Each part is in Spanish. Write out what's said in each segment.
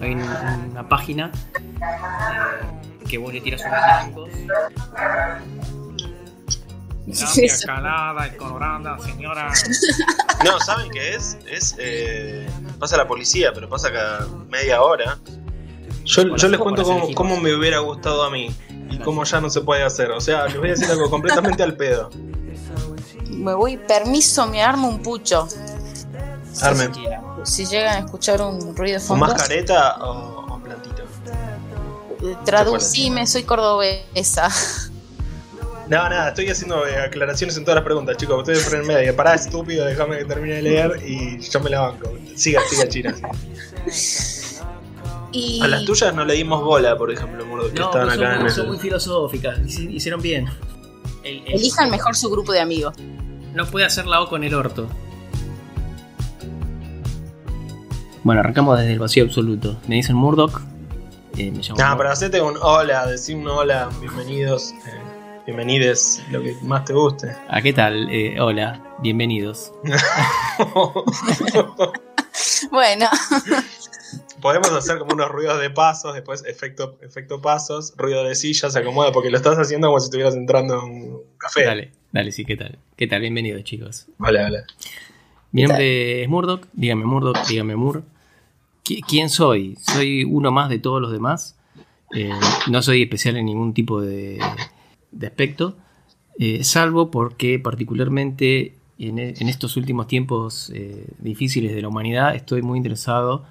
Hay una, una página eh, que vos le tiras unos discos. Cambia calada y colorada, señora. No, ¿saben qué es? Es. eh, pasa la policía, pero pasa cada media hora. Yo, les cuento cómo, cómo me hubiera gustado a mí y cómo ya no se puede hacer. O sea, les voy a decir algo completamente al pedo. Me voy, permiso, me armo un pucho. Armen. Si llegan a escuchar un ruido de ¿Con fondo, más careta o, o plantito? eh, traducime, soy cordobesa. No, nada, estoy haciendo eh, aclaraciones en todas las preguntas, chicos. Ustedes frenen media. Pará, estúpido, déjame que termine de leer y yo me la banco. Siga, siga, China. Y A las tuyas no le dimos bola, por ejemplo, que No, estaban son, acá en muy, el. son muy filosóficas. hici- Hicieron bien. El- el- elijan mejor su grupo de amigos. No puede hacer la O con el orto. Bueno, arrancamos desde el vacío absoluto. Me dicen Murdoch. Eh, me llamo No, Murdoch. pero hacete un hola, decí un hola, bienvenidos, eh, bienvenides, lo que más te guste. Ah, ¿qué tal? Eh, hola, bienvenidos. Bueno, Podemos hacer como unos ruidos de pasos, después efecto, efecto pasos, ruido de silla, se acomoda, porque lo estás haciendo como si estuvieras entrando en un café. Dale, dale, sí, ¿qué tal? ¿Qué tal? Bienvenidos, chicos. Hola, hola. Mi nombre es Murdoch. Dígame Murdoch, dígame Mur. ¿Qui- ¿Quién soy? Soy uno más de todos los demás. Eh, no soy especial en ningún tipo de, de aspecto. eh, salvo porque particularmente en, e- en estos últimos tiempos eh, difíciles de la humanidad estoy muy interesado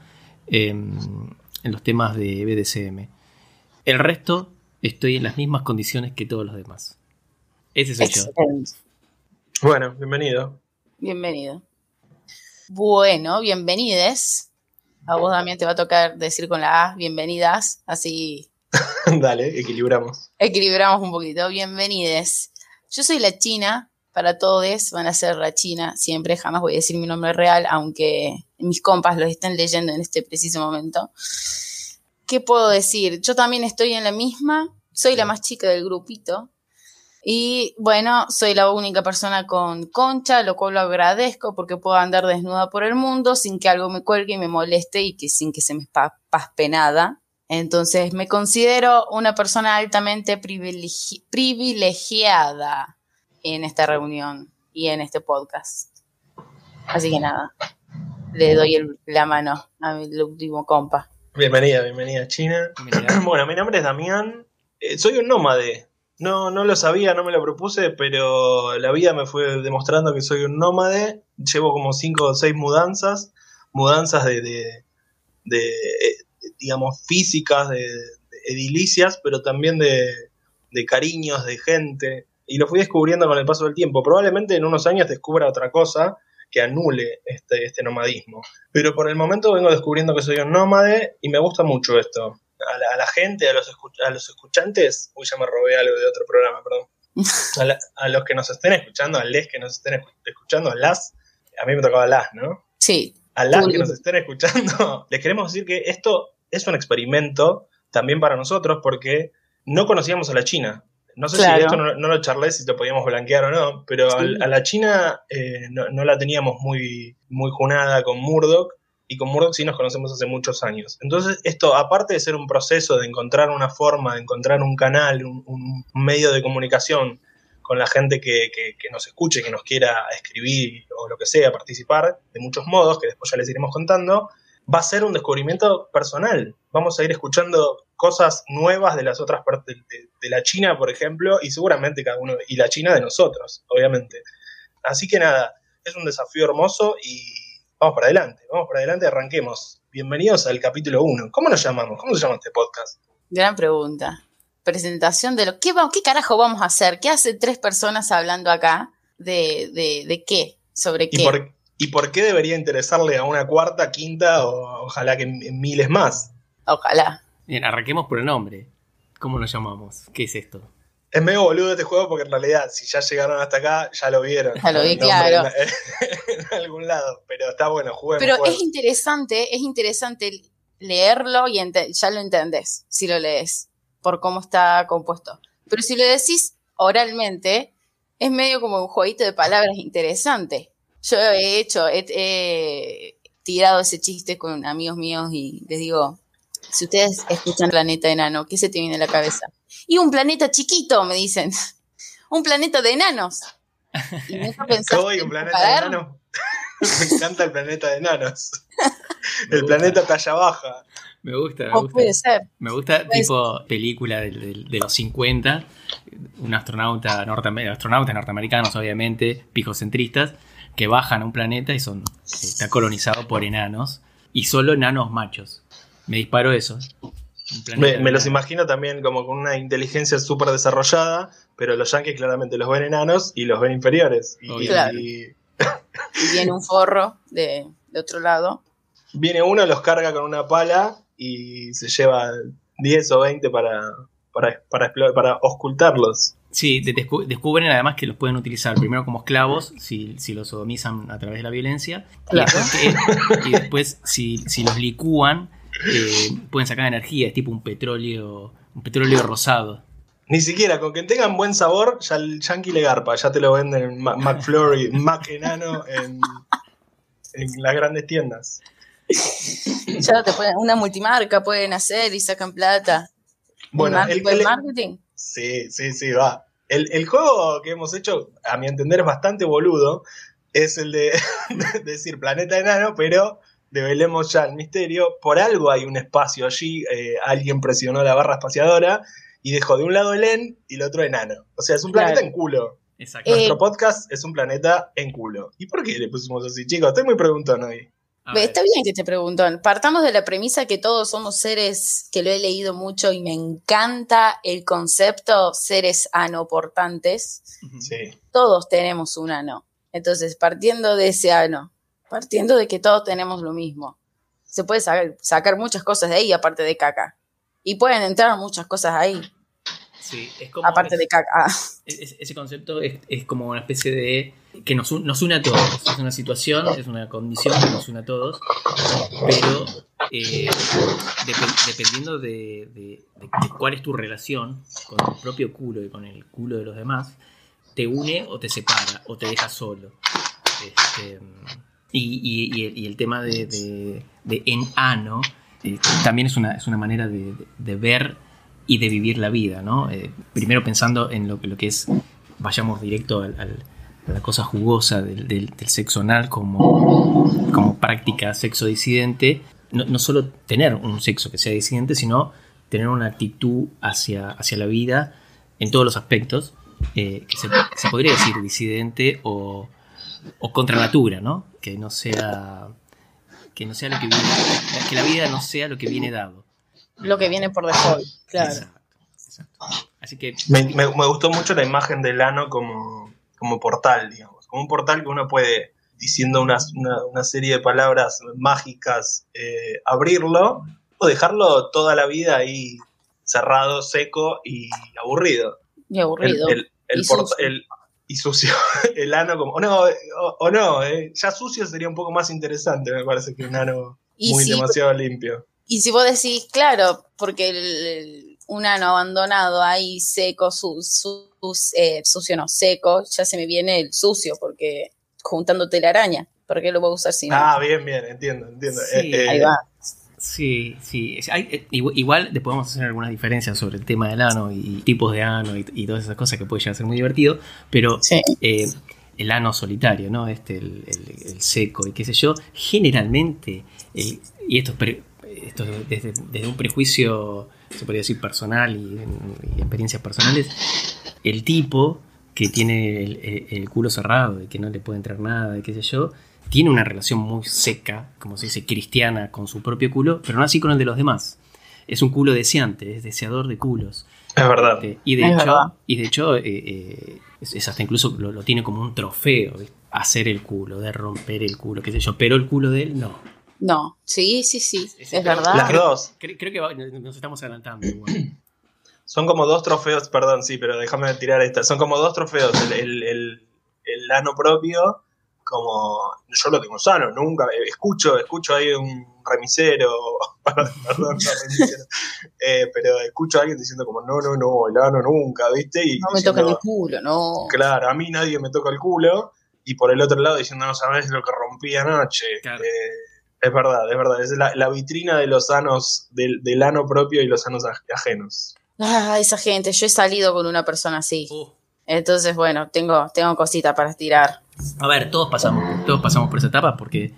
en, en los temas de BDSM. El resto estoy en las mismas condiciones que todos los demás. Ese soy yo. excelente. Bueno, bienvenido. Bienvenido. Bueno, bienvenides. A vos también te va a tocar decir con la A, bienvenidas, así Dale, equilibramos. equilibramos un poquito. Bienvenides. Yo soy la China, para todos van a ser la China, siempre, jamás voy a decir mi nombre real, aunque mis compas lo estén leyendo en este preciso momento. ¿Qué puedo decir? Yo también estoy en la misma, soy la más chica del grupito. Y bueno, soy la única persona con concha, lo cual lo agradezco porque puedo andar desnuda por el mundo sin que algo me cuelgue y me moleste y que sin que se me pa- paspe nada. Entonces me considero una persona altamente privilegi- privilegiada en esta reunión y en este podcast. Así que nada, le doy el- la mano a mi último compa. Bienvenida, bienvenida, China. Bienvenida. Bueno, mi nombre es Damián. Eh, soy un nómade. No, no lo sabía, no me lo propuse, pero la vida me fue demostrando que soy un nómade. Llevo como cinco o seis mudanzas. Mudanzas de, de- de, eh, digamos, físicas, de, edilicias, pero también de, de cariños, de gente. Y lo fui descubriendo con el paso del tiempo. Probablemente en unos años descubra otra cosa que anule este, este nomadismo. Pero por el momento vengo descubriendo que soy un nómade y me gusta mucho esto. A la, a la gente, a los, a los escuchantes, uy, ya me robé algo de otro programa, perdón. A, la- a los que nos estén escuchando, a les que nos estén escu- escuchando, a las, a mí me tocaba las, ¿no? Sí, A las que nos estén escuchando, les queremos decir que esto es un experimento también para nosotros porque no conocíamos a la China. No sé Claro. si esto no, no lo charlé, si lo podíamos blanquear o no, pero Sí. a la China eh, no, no la teníamos muy, muy junada con Murdoch y con Murdoch sí nos conocemos hace muchos años. Entonces, esto, aparte de ser un proceso de encontrar una forma, de encontrar un canal, un, un medio de comunicación con la gente que, que- que nos escuche, que nos quiera escribir o lo que sea, participar de muchos modos, que después ya les iremos contando, va a ser un descubrimiento personal. Vamos a ir escuchando cosas nuevas de las otras partes de, de la China, por ejemplo, y seguramente cada uno, y la China de nosotros, obviamente. Así que nada, es un desafío hermoso y vamos para adelante, vamos para adelante, arranquemos. Bienvenidos al capítulo 1. ¿Cómo nos llamamos? ¿Cómo se llama este podcast? gran pregunta. Presentación de lo ¿qué, va- qué carajo vamos a hacer? ¿Qué hace tres personas hablando acá? ¿De, de, de qué? ¿Sobre ¿Y qué? por, ¿Y por qué debería interesarle a una cuarta, quinta o ojalá que miles más? Ojalá. Bien, arranquemos por el nombre. ¿Cómo nos llamamos? ¿Qué es esto? Es medio boludo este juego porque en realidad, si ya llegaron hasta acá, ya lo vieron. Ya lo vi, claro. En, en algún lado, pero está bueno, juguemos. Pero juguemos. es interesante, es interesante leerlo y ya lo entendés si lo lees, por cómo está compuesto. Pero si lo decís oralmente, es medio como un jueguito de palabras interesante. Yo he hecho, he, he tirado ese chiste con amigos míos y les digo, si ustedes escuchan Planeta Enano, ¿qué se te viene a la cabeza? Y un planeta chiquito, me dicen. Un planeta de enanos. Y me hizo pensar, Soy un planeta de enanos. me encanta el planeta de enanos. el planeta talla baja. Me gusta, me gusta. puede ser. Me gusta Pues- tipo película del- del- de, los 50, un astronauta, norteamer- astronautas norteamericanos, obviamente, pijocentristas, que bajan a un planeta y son está colonizado por enanos y solo enanos machos. Me disparó eso. Me, los imagino también como con una inteligencia súper desarrollada, pero los yankees claramente los ven enanos y los ven inferiores. Y. Claro. y Y viene un forro de, de otro lado. viene uno, los carga con una pala y se lleva 10 o 20 para, para, para, explo- para oscultarlos. Sí, de- descu- descubren además que los pueden utilizar primero como esclavos, si, si los sodomizan a través de la violencia, y Claro. después, que- y después si, si los licúan, eh, pueden sacar energía, es tipo un petróleo, un petróleo rosado. Ni siquiera, con que tengan buen sabor, ya el yankee le garpa, ya te lo venden en Ma- McFlurry, Mac enano en, en las grandes tiendas. Ya te pueden, una multimarca pueden hacer y sacan plata. Bueno, el, marketing. sí, sí, sí, va. El, el juego que hemos hecho, a mi entender, es bastante boludo. Es el de, de decir planeta enano, pero develemos ya el misterio. Por algo hay un espacio allí, eh, alguien presionó la barra espaciadora y dejó de un lado el en y el otro enano. O sea, es un planeta Claro. en culo. Exacto. Eh, Nuestro podcast es un planeta en culo. ¿Y por qué le pusimos así, chicos? Estoy muy preguntón hoy. Está bien que te preguntó. Partamos de la premisa que todos somos seres, que lo he leído mucho y me encanta el concepto, seres anoportantes. Sí. Todos tenemos un ano. Entonces, partiendo de ese ano, partiendo de que todos tenemos lo mismo, se puede sacar, sacar muchas cosas de ahí aparte de caca. Y pueden entrar muchas cosas ahí, Sí, es como aparte es- de caca. Ah, es- ese concepto es, es como una especie de que nos, un- nos une a todos. Es una situación, es una condición que nos une a todos, pero eh, depe- dependiendo de, de- de cuál es tu relación con tu propio culo y con el culo de los demás, te une o te separa o te deja solo. Este, y, y- el, tema de, de, en ano eh, también es una, es una manera de, ver y de vivir la vida, ¿no? Eh, primero pensando en lo, lo que es, vayamos directo al- a la cosa jugosa del, del- sexo anal como, como práctica sexo disidente, no, no solo tener un sexo que sea disidente, sino tener una actitud hacia, hacia la vida en todos los aspectos, eh, que, se, que se podría decir disidente o, o contra natura, ¿no? Que no sea que no sea lo que viene, que la vida no sea lo que viene dado. lo que viene por default, claro. Exacto, exacto. Así que Me, me- me gustó mucho la imagen del ano como, como portal, digamos. Como un portal que uno puede, diciendo unas- una, una serie de palabras mágicas, eh, abrirlo o dejarlo toda la vida ahí cerrado, seco y aburrido. Y aburrido. El, el- el Y porta- sucio. el- y sucio. El ano como... O no, o, o no eh, ya sucio sería un poco más interesante, me parece, que un ano Y muy si- demasiado limpio. Y si vos decís, claro, porque el, el- un ano abandonado ahí seco, su, su- eh, sucio no, seco, ya se me viene el sucio, porque juntando telaraña, ¿por qué lo voy a usar si no? Ah, bien, bien, entiendo, entiendo. Sí, Eh, eh, ahí va. Sí, sí. hay- eh, igual, después podemos hacer algunas diferencias sobre el tema del ano y tipos de ano y, y todas esas cosas que puede llegar a ser muy divertido, pero Sí. eh, el ano solitario, ¿no? Este, el, el- el seco y qué sé yo, generalmente, el- y esto es, esto es desde, desde un prejuicio, se podría decir, personal y, y experiencias personales, el tipo que tiene el culo cerrado y que no le puede entrar nada y qué sé yo, tiene una relación muy seca, como se dice, cristiana con su propio culo, pero no así con el de los demás. Es un culo deseante, es deseador de culos. es verdad. Este, y de Es hecho, verdad. y de hecho eh, eh, es, es hasta incluso lo, lo tiene como un trofeo, ¿viste? hacer el culo, de romper el culo, qué sé yo, pero el culo de él no. No, sí, sí, sí, es verdad. Las dos. Creo, creo que va- nos estamos adelantando. igual. Son como dos trofeos, perdón, sí, pero déjame tirar esta. Son como dos trofeos. El, el, el- el ano propio, como yo lo tengo sano, nunca. eh, Escucho, escucho ahí un remisero, perdón, no remisero, eh, pero escucho a alguien diciendo como no, no, no, el ano nunca, ¿viste? Y No me diciendo, tocan el culo, no. Claro, a mí nadie me toca el culo. y por el otro lado diciendo no sabes lo que rompí anoche. Claro. Eh, es verdad, es verdad. Es la, la vitrina de los sanos, del, del ano propio y los sanos aj- ajenos. Ah, esa gente, yo he salido con una persona así. Uh, Entonces, bueno, tengo, tengo cosita para tirar. A ver, todos pasamos, todos pasamos por esa etapa porque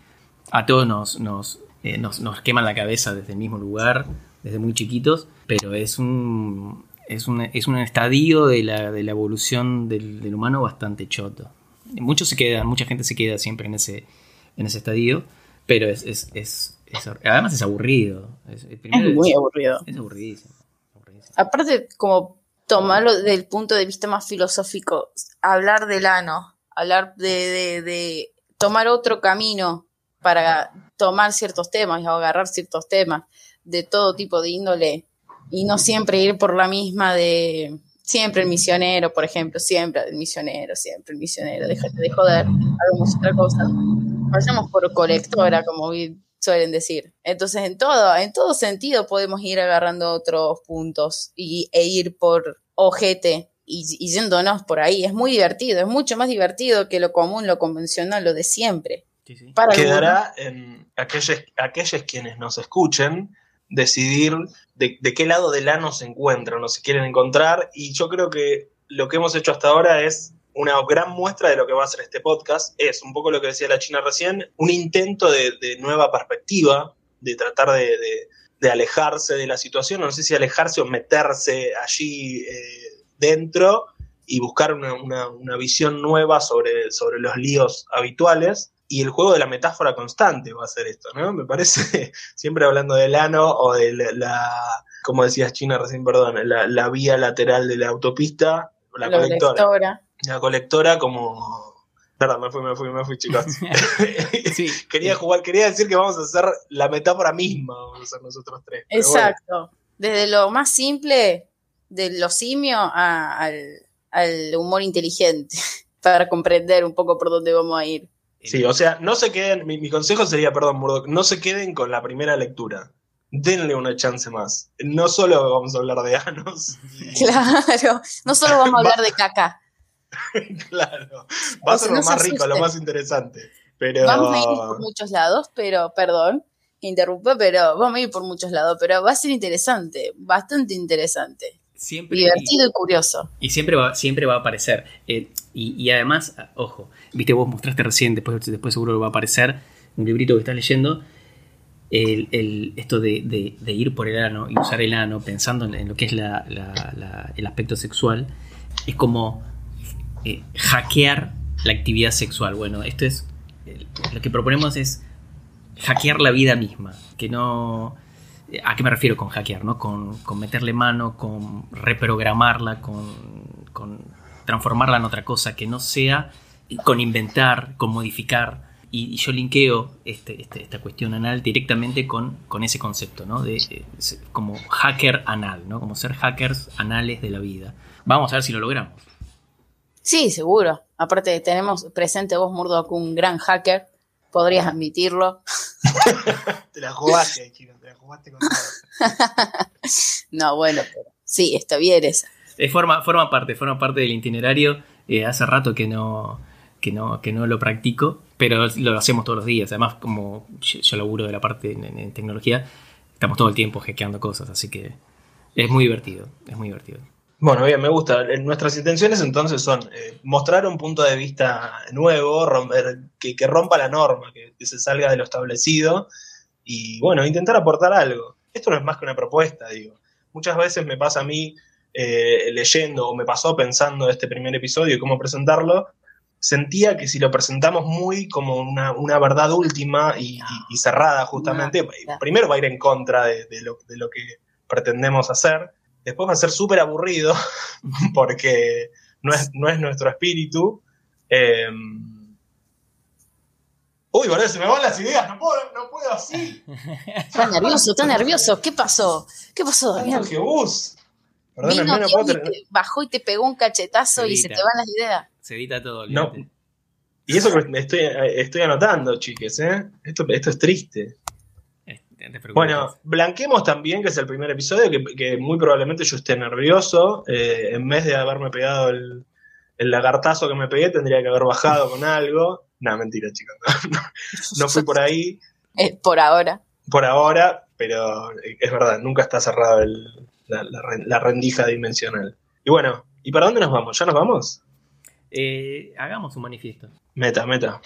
a todos nos, nos, eh, nos, nos queman la cabeza desde el mismo lugar, desde muy chiquitos, pero es un, es un, es un estadio de la, de la evolución del, del humano bastante choto. Muchos se quedan, mucha gente se queda siempre en ese, en ese estadio, pero es, es, es, es- además es aburrido. Es muy aburrido. es aburridísimo. aburridísimo. Aparte, como tomarlo desde el punto de vista más filosófico, hablar del ano, hablar de, de, de tomar otro camino para tomar ciertos temas o agarrar ciertos temas de todo tipo de índole y no siempre ir por la misma de siempre el misionero, por ejemplo, siempre el misionero, siempre el misionero, déjate de joder, hagamos otra cosa. Vayamos por colectora, como suelen decir. Entonces, en todo, en todo sentido podemos ir agarrando otros puntos y, e ir por ojete y, y yéndonos por ahí. Es muy divertido, es mucho más divertido que lo común, lo convencional, lo de siempre. Sí, sí. Para Quedará en aquellos, aquellos quienes nos escuchen decidir de, de qué lado del ano se encuentran o se quieren encontrar. Y yo creo que lo que hemos hecho hasta ahora es una gran muestra de lo que va a ser este podcast. Es un poco lo que decía la China recién, un intento de, de nueva perspectiva, de tratar de, de- de alejarse de la situación, no sé si alejarse o meterse allí eh, dentro y buscar una, una- una visión nueva sobre, sobre los líos habituales. Y el juego de la metáfora constante va a ser esto, ¿no? Me parece, siempre hablando del ano o de la, la- como decías China recién, perdón, la, la vía lateral de la autopista, la la colectora. La colectora como... Perdón, me fui, me fui, me fui, chicos. Sí. quería jugar, quería decir que vamos a hacer la metáfora misma, vamos a hacer nosotros tres. bueno. Exacto. Desde lo más simple de los simios a- al, al humor inteligente, para comprender un poco por dónde vamos a ir. Sí, o sea, no se queden, mi, mi consejo sería, perdón, Murdoch, no se queden con la primera lectura. Denle una chance más. No solo vamos a hablar de anos. Claro, no solo vamos a hablar de caca, claro. Va a ser lo más rico, lo más interesante. Pero. vamos a ir por muchos lados, pero, perdón, que interrumpa, pero vamos a ir por muchos lados, pero va a ser interesante, bastante interesante, Siempre, divertido y curioso. Y siempre va, siempre va a aparecer. Eh, y, y además, ojo, viste, vos mostraste recién, después, después seguro va a aparecer un librito que estás leyendo. El, el- esto de, de- de ir por el ano y usar el ano pensando en, en lo que es la- la- la- el aspecto sexual es como eh, hackear la actividad sexual. Bueno, esto es eh, lo que proponemos es hackear la vida misma, que no ¿A qué me refiero con hackear? ¿no? Con, con meterle mano, con reprogramarla, con, con transformarla en otra cosa que no sea, con inventar, con modificar. Y, y yo linkeo este, este- esta cuestión anal directamente con, con ese concepto, ¿no? De, eh, se- como hacker anal, ¿no? Como ser hackers anales de la vida. Vamos a ver si lo logramos. Sí, seguro. Aparte, tenemos presente vos, Murdoch, un gran hacker, podrías admitirlo. Te la jugaste, chicos, te la jugaste con todo. No, bueno, pero sí, está bien esa. Eh, forma, forma parte, forma parte del itinerario. Eh, hace rato que no, que, no, que no lo practico, pero lo hacemos todos los días. Además, como yo, yo laburo de la parte en, en tecnología, estamos todo el tiempo hackeando cosas, así que es muy divertido, es muy divertido. Bueno, bien, me gusta. Eh, Nuestras intenciones entonces son eh, mostrar un punto de vista nuevo, romper, que, que rompa la norma, que, que se salga de lo establecido y, bueno, intentar aportar algo. Esto no es más que una propuesta, digo. Muchas veces me pasa a mí eh, leyendo o me pasó pensando este primer episodio y cómo presentarlo, sentía que si lo presentamos muy como una, una verdad última y, y- y cerrada justamente, No, primero va a ir en contra de, de lo, de lo que pretendemos hacer, después va a ser súper aburrido porque no es, no es nuestro espíritu. Eh, Uy, boludo, se me van las ideas, no puedo, no puedo así. Está nervioso, está nervioso. ¿Qué pasó? ¿Qué pasó, Damián? Que bus. Perdón, Vino no puedo tener- te bajó y te pegó un cachetazo y se te van las ideas. Se edita todo, No. Y eso que me estoy, estoy anotando, chiques, ¿eh? Esto, esto es triste. Te. Bueno, blanquemos también que es el primer episodio, que, que muy probablemente yo esté nervioso, eh, en vez de haberme pegado el, el lagartazo que me pegué tendría que haber bajado con algo. No, mentira, chicos. No, fui por ahí. Eh, por ahora. Por ahora, pero es verdad, nunca está cerrado la, rendija dimensional. Y bueno, ¿y para dónde nos vamos? ¿Ya nos vamos? Eh, hagamos un manifiesto. Meta, meta.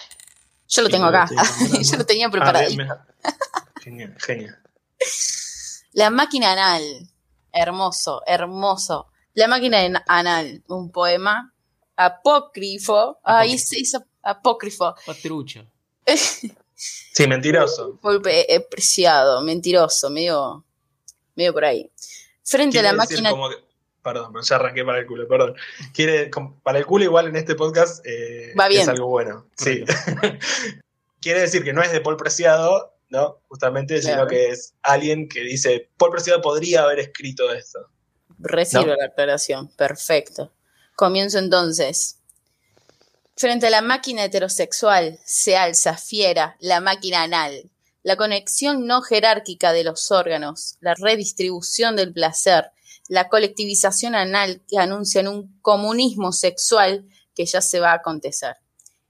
Yo lo tengo acá. Yo lo tenía preparado. Genial, genial. La máquina anal. Hermoso, hermoso. La máquina anal, un poema apócrifo. Ahí se hizo apócrifo. Patrucho. sí, mentiroso. Muy preciado, mentiroso, medio, medio por ahí. Frente a la máquina. perdón, ya arranqué para el culo, perdón. Quiere, para el culo, igual en este podcast eh, Va bien. es algo bueno. Sí. Quiere decir que no es de Paul Preciado, ¿no? Justamente, sino que es alguien que dice: Paul Preciado podría haber escrito esto. Recibe la aclaración, perfecto. Comienzo entonces. Frente a la máquina heterosexual se alza fiera la máquina anal, la conexión no jerárquica de los órganos, la redistribución del placer, la colectivización anal que anuncian un comunismo sexual que ya se va a acontecer.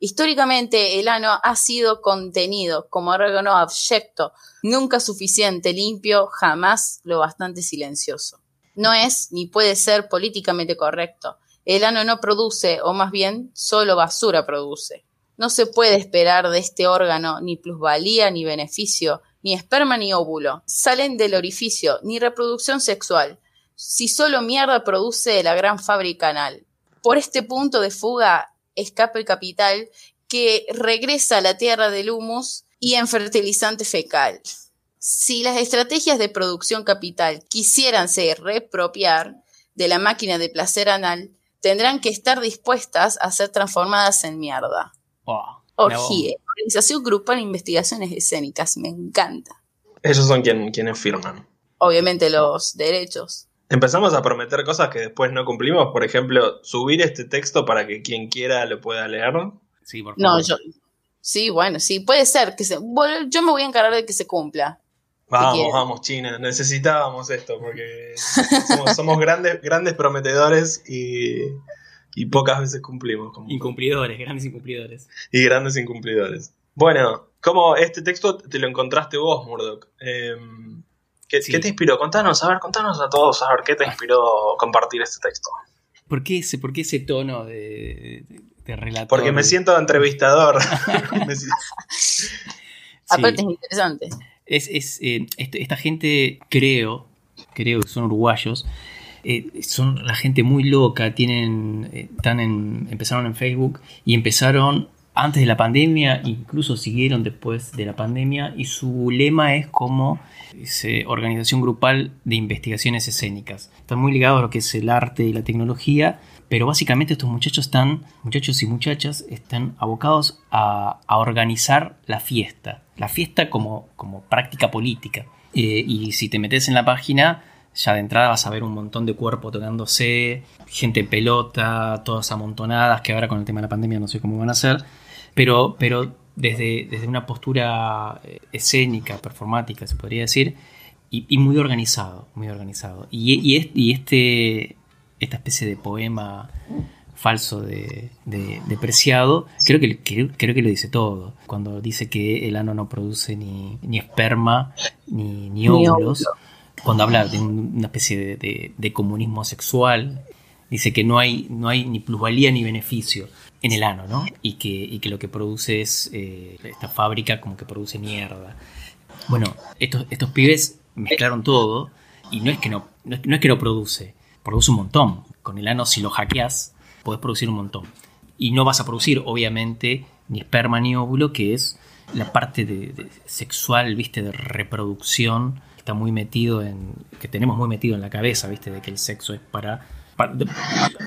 Históricamente, el ano ha sido contenido como órgano abyecto, nunca suficiente, limpio, jamás lo bastante silencioso. No es ni puede ser políticamente correcto. El ano no produce, o más bien, solo basura produce. No se puede esperar de este órgano ni plusvalía ni beneficio, ni esperma ni óvulo. Salen del orificio, ni reproducción sexual. Si solo mierda produce la gran fábrica anal. Por este punto de fuga escapa el capital que regresa a la tierra del humus y en fertilizante fecal. Si las estrategias de producción capital quisieran ser repropiar de la máquina de placer anal, tendrán que estar dispuestas a ser transformadas en mierda. Orgie, Organización Grupal de Investigaciones Escénicas, me encanta. Ellos son quienes firman. Obviamente los derechos. Empezamos a prometer cosas que después no cumplimos, por ejemplo, subir este texto para que quien quiera lo pueda leer. Sí, por favor. No, yo, sí, bueno, sí, puede ser que se, yo me voy a encargar de que se cumpla. Vamos, vamos, China. Necesitábamos esto porque somos, grandes, grandes prometedores y, pocas veces cumplimos. incumplidores, grandes incumplidores. Y grandes incumplidores. Bueno, ¿cómo este texto te lo encontraste vos, Murdoch? Em, ¿qué, te inspiró? Contanos, a ver, contanos a todos, a ver, ¿qué te inspiró compartir este texto? ¿Por qué ese, por qué ese tono de, de, relator? Porque me siento entrevistador. Aparte es interesante es, eh, este, esta gente, creo, creo que son uruguayos, eh, son la gente muy loca, tienen, eh, están en, empezaron en Facebook y empezaron antes de la pandemia, incluso siguieron después de la pandemia, y su lema es como organización grupal de investigaciones escénicas. Están muy ligados a lo que es el arte y la tecnología, pero básicamente estos muchachos están, muchachos y muchachas, están abocados a, a organizar la fiesta la fiesta como, como práctica política. Eh, y si te metes en la página, ya de entrada vas a ver un montón de cuerpos tocándose, gente en pelota, todas amontonadas, que ahora con el tema de la pandemia no sé cómo van a ser, pero, pero desde, desde una postura eh, escénica, performática, se podría decir, y, muy organizado, muy organizado. Y, y, y este, esta especie de poema falso de, Preciado, creo que, creo que lo dice todo. Cuando dice que el ano no produce ni, esperma ni, ni óvulos, cuando habla de una especie de, comunismo sexual, dice que no hay, no hay ni plusvalía ni beneficio en el ano, ¿no? Y que, que lo que produce es eh, esta fábrica como que produce mierda. Bueno, estos, estos pibes mezclaron todo y no es que no, no es que no produce, produce un montón. Con el ano si lo hackeas podés producir un montón. Y no vas a producir, obviamente, ni esperma ni óvulo, que es la parte de, sexual, viste, de reproducción, que está muy metido en, que tenemos muy metido en la cabeza, viste, de que el sexo es para,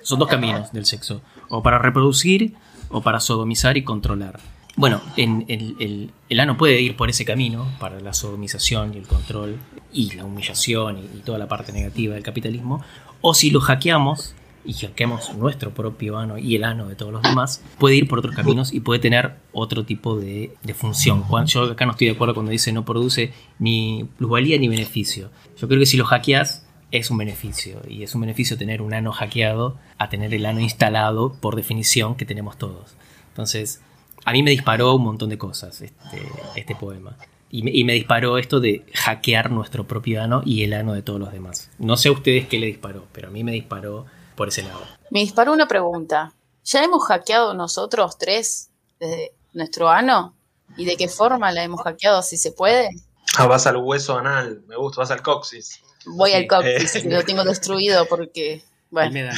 son dos caminos del sexo, o para reproducir o para sodomizar y controlar. Bueno, en, el, ano puede ir por ese camino, para la sodomización y el control, y la humillación y toda la parte negativa del capitalismo, o si lo hackeamos, y hackeamos nuestro propio ano y el ano de todos los demás, puede ir por otros caminos y puede tener otro tipo de, función. Yo acá no estoy de acuerdo cuando dice no produce ni plusvalía ni beneficio. Yo creo que si lo hackeas, es un beneficio. Y es un beneficio tener un ano hackeado a tener el ano instalado por definición que tenemos todos. Entonces, a mí me disparó un montón de cosas este, este poema. Y me, y me, disparó esto de hackear nuestro propio ano y el ano de todos los demás. No sé a ustedes qué le disparó, pero a mí me disparó por ese lado. Me disparó una pregunta. ¿Ya hemos hackeado nosotros tres desde nuestro ano? ¿Y de qué forma la hemos hackeado? Si se puede. Ah, vas al hueso anal, me gusta, vas al coxis. Voy sí. al coxis, eh. lo tengo destruido porque. Bueno.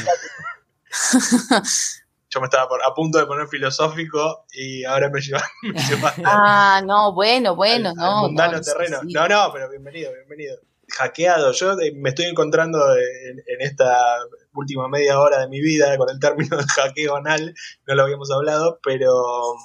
Yo me estaba por, a punto de poner filosófico y ahora me llevan. ah, no, bueno, bueno, al, no. Al mundano no, terreno. Sí. No, no, pero bienvenido, bienvenido. Hackeado. Yo me estoy encontrando en, en, esta última media hora de mi vida con el término de hackeo anal. No lo habíamos hablado, pero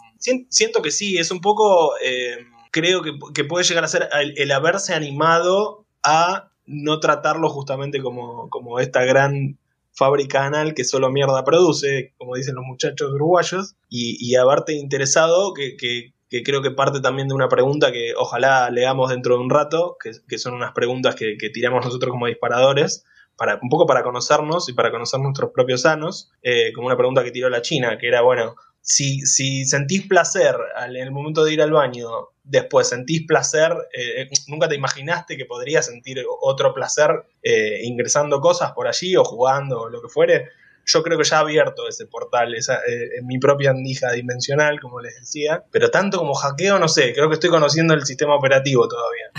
siento que sí, es un poco. Eh, creo que, que, puede llegar a ser el, el, haberse animado a no tratarlo justamente como, como esta gran fábrica anal que solo mierda produce, como dicen los muchachos uruguayos, y, y haberte interesado, que, que, creo que parte también de una pregunta que ojalá leamos dentro de un rato, que, que son unas preguntas que, que, tiramos nosotros como disparadores, para, un poco para conocernos y para conocer nuestros propios sanos, eh, como una pregunta que tiró la China, que era, bueno, si, si sentís placer en el momento de ir al baño, después sentís placer, eh, nunca te imaginaste que podrías sentir otro placer eh, ingresando cosas por allí o jugando o lo que fuere. Yo creo que ya ha abierto ese portal, esa, eh, en mi propia andija dimensional, como les decía. Pero tanto como hackeo, no sé, creo que estoy conociendo el sistema operativo todavía.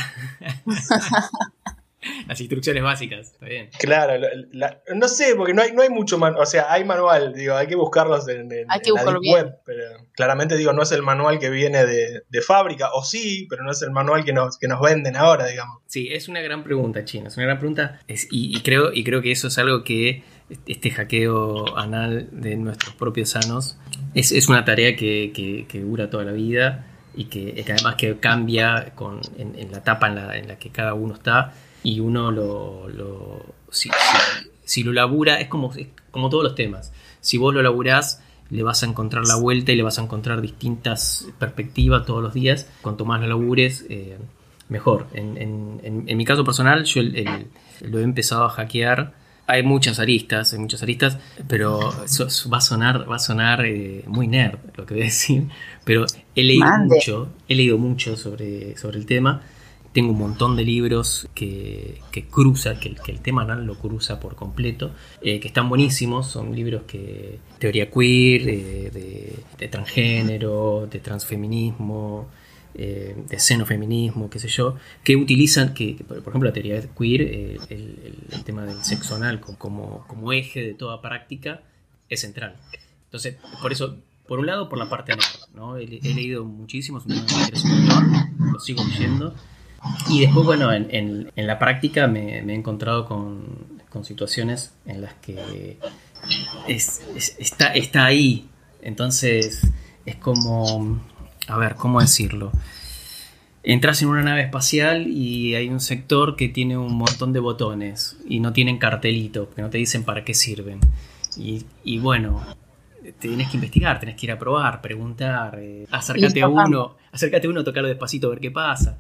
Las instrucciones básicas, está bien. Claro, la, la, no sé, porque no hay, no hay mucho manual, o sea, hay manual, digo, hay que buscarlos en, en, hay que en la buscarlo web, pero claramente digo, no es el manual que viene de, de, fábrica, o sí, pero no es el manual que nos, que nos venden ahora, digamos. Sí, es una gran pregunta, China, es una gran pregunta, es, y, y, creo, y creo que eso es algo que este hackeo anal de nuestros propios sanos es, es una tarea que, que, que dura toda la vida y que, que además que cambia con, en, en la etapa en la, en la que cada uno está y uno lo, lo si, si, si, lo labura, es como, es como todos los temas. Si vos lo laburás, le vas a encontrar la vuelta y le vas a encontrar distintas perspectivas todos los días. Cuanto más lo labures, eh, mejor. En, en, en, en, mi caso personal, yo el, el, lo he empezado a hackear. Hay muchas aristas, hay muchas aristas, pero eso, eso va a sonar, va a sonar eh, muy nerd lo que voy a decir. Pero he leído Mande. mucho, he leído mucho sobre, sobre el tema tengo un montón de libros que, que cruza, que, que, el tema anal lo cruza por completo, eh, que están buenísimos, son libros que teoría queer, eh, de, de, transgénero, de transfeminismo, eh, de xenofeminismo, qué sé yo, que utilizan, que, por ejemplo la teoría queer, eh, el, el, tema del sexo anal como, como eje de toda práctica es central. Entonces, por eso por un lado, por la parte nerd, ¿no? He, he leído muchísimo, es un lo sigo leyendo. Y después, bueno, en, en, en la práctica me, me, he encontrado con, con, situaciones en las que es, es, está, está ahí. Entonces, es como, a ver, ¿cómo decirlo? Entras en una nave espacial y hay un sector que tiene un montón de botones y no tienen cartelito, que no te dicen para qué sirven. Y, y bueno, tienes que investigar, tenés que ir a probar, preguntar, eh, acércate a uno, acércate a uno, tocarlo despacito, a ver qué pasa.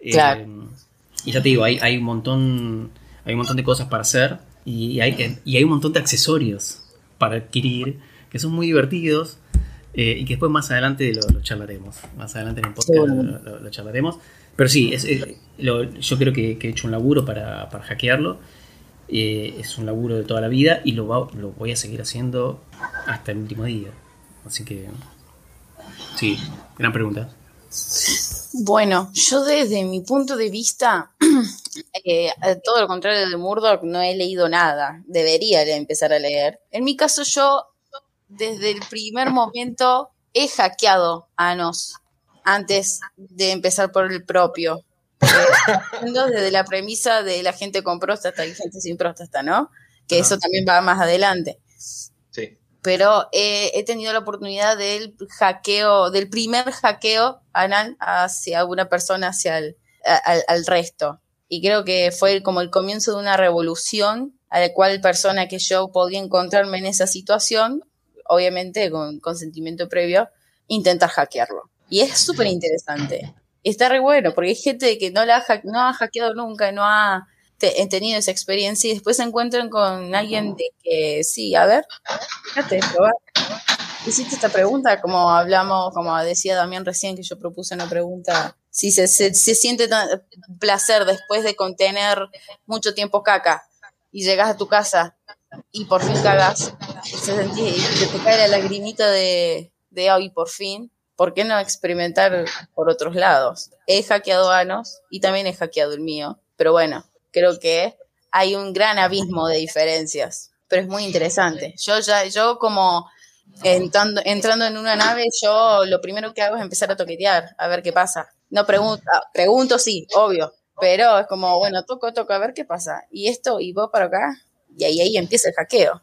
Claro. Eh, y ya te digo, hay, hay, un montón, hay un montón de cosas para hacer y hay, y hay un montón de accesorios para adquirir que son muy divertidos eh, y que después más adelante lo, lo, charlaremos. Más adelante en el podcast sí. lo, lo, lo, charlaremos. Pero sí, es, es, yo creo que, que, he hecho un laburo para, para hackearlo. Eh, es un laburo de toda la vida y lo, va, lo voy a seguir haciendo hasta el último día. Así que, sí, gran pregunta. Bueno, yo desde mi punto de vista, eh, todo lo contrario de Murdoch, no he leído nada. Debería empezar a leer. En mi caso, yo desde el primer momento he hackeado Anos antes de empezar por el propio. desde la premisa de la gente con próstata y gente sin próstata, ¿no? Que eso también va más adelante. Pero eh, he tenido la oportunidad del hackeo, del primer hackeo anal hacia una persona, hacia el, al, al, resto. Y creo que fue como el comienzo de una revolución a la cual persona que yo podía encontrarme en esa situación, obviamente con consentimiento previo, intentar hackearlo. Y es súper interesante. Está re bueno, porque hay gente que no, la ha, no ha hackeado nunca, no ha he tenido esa experiencia y después se encuentran con alguien de que, sí, a ver, fíjate, probar. Hiciste esta pregunta, como hablamos, como decía Damián recién, que yo propuse una pregunta, si se, se, siente tan placer después de contener mucho tiempo caca y llegas a tu casa y por fin cagas, y, se y te cae la lagrimita de, de hoy por fin, ¿por qué no experimentar por otros lados? He hackeado Anos y también he hackeado el mío, pero bueno, creo que hay un gran abismo de diferencias, pero es muy interesante. Yo ya, yo como entrando, entrando en una nave, yo lo primero que hago es empezar a toquetear, a ver qué pasa. No pregunto, ah, pregunto sí, obvio, pero es como, bueno, toco, toco, a ver qué pasa. Y esto, y vos para acá, y ahí, ahí empieza el hackeo.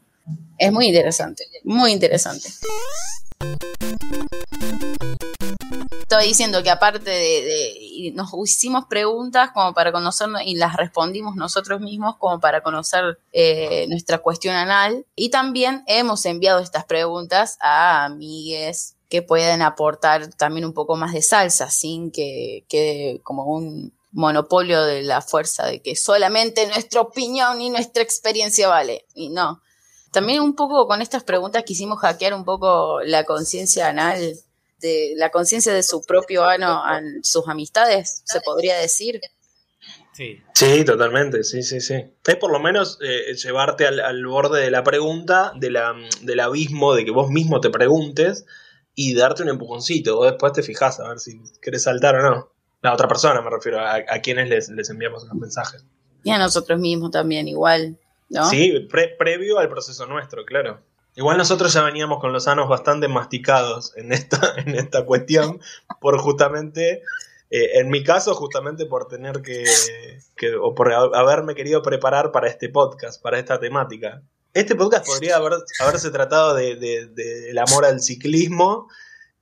Es muy interesante, muy interesante. Estoy diciendo que aparte de, nos hicimos preguntas como para conocernos y las respondimos nosotros mismos como para conocer eh, nuestra cuestión anal. Y también hemos enviado estas preguntas a amigues que pueden aportar también un poco más de salsa sin que quede como un monopolio de la fuerza de que solamente nuestra opinión y nuestra experiencia vale. Y no. También un poco con estas preguntas quisimos hackear un poco la conciencia anal, de la conciencia de su propio ano a sus amistades, se podría decir. Sí. sí, totalmente, sí, sí, sí. Es por lo menos eh, llevarte al, borde de la pregunta, de la, del abismo, de que vos mismo te preguntes y darte un empujoncito. Vos después te fijás a ver si querés saltar o no. La otra persona, me refiero, a, quienes les, les enviamos los mensajes. Y a nosotros mismos también, igual. Sí, previo al proceso nuestro, claro. Igual nosotros ya veníamos con los sanos bastante masticados en esta, en esta cuestión, por justamente, eh, en mi caso, justamente por tener que, o por haberme querido preparar para este podcast, para esta temática. Este podcast podría haber, haberse tratado del de, amor al ciclismo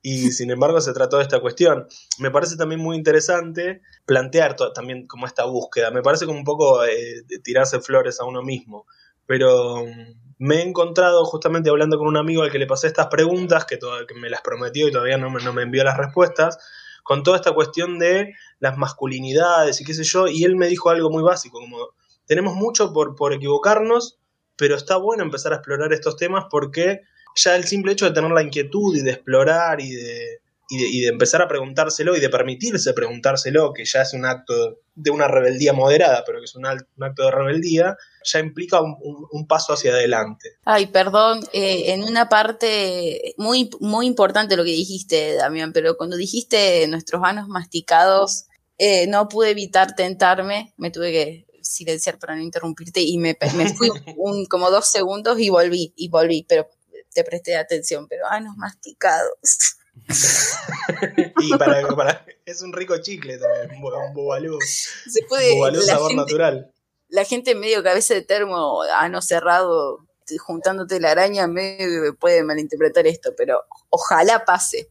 y sin embargo se trató de esta cuestión. Me parece también muy interesante plantear también como esta búsqueda. Me parece como un poco eh, tirarse flores a uno mismo. Pero mm, me he encontrado justamente hablando con un amigo al que le pasé estas preguntas, que, que me las prometió y todavía no me, no me envió las respuestas, con toda esta cuestión de las masculinidades y qué sé yo, y él me dijo algo muy básico, como tenemos mucho por, por equivocarnos, pero está bueno empezar a explorar estos temas porque ya el simple hecho de tener la inquietud y de explorar y de, y de, empezar a preguntárselo y de permitirse preguntárselo, que ya es un acto de una rebeldía moderada, pero que es un, acto de rebeldía, ya implica un, paso hacia adelante. Ay, perdón, eh, en una parte muy, muy importante lo que dijiste, Damián, pero cuando dijiste nuestros manos masticados, eh, no pude evitar tentarme, me tuve que silenciar para no interrumpirte y me, me fui un, como dos segundos y volví, y volví, pero te presté atención, pero anos masticados. y para, es un rico chicle también, un bobalú. Se puede, bobalú sabor natural. La gente medio cabeza de termo, ano cerrado, juntándote la araña, medio puede malinterpretar esto, pero ojalá pase.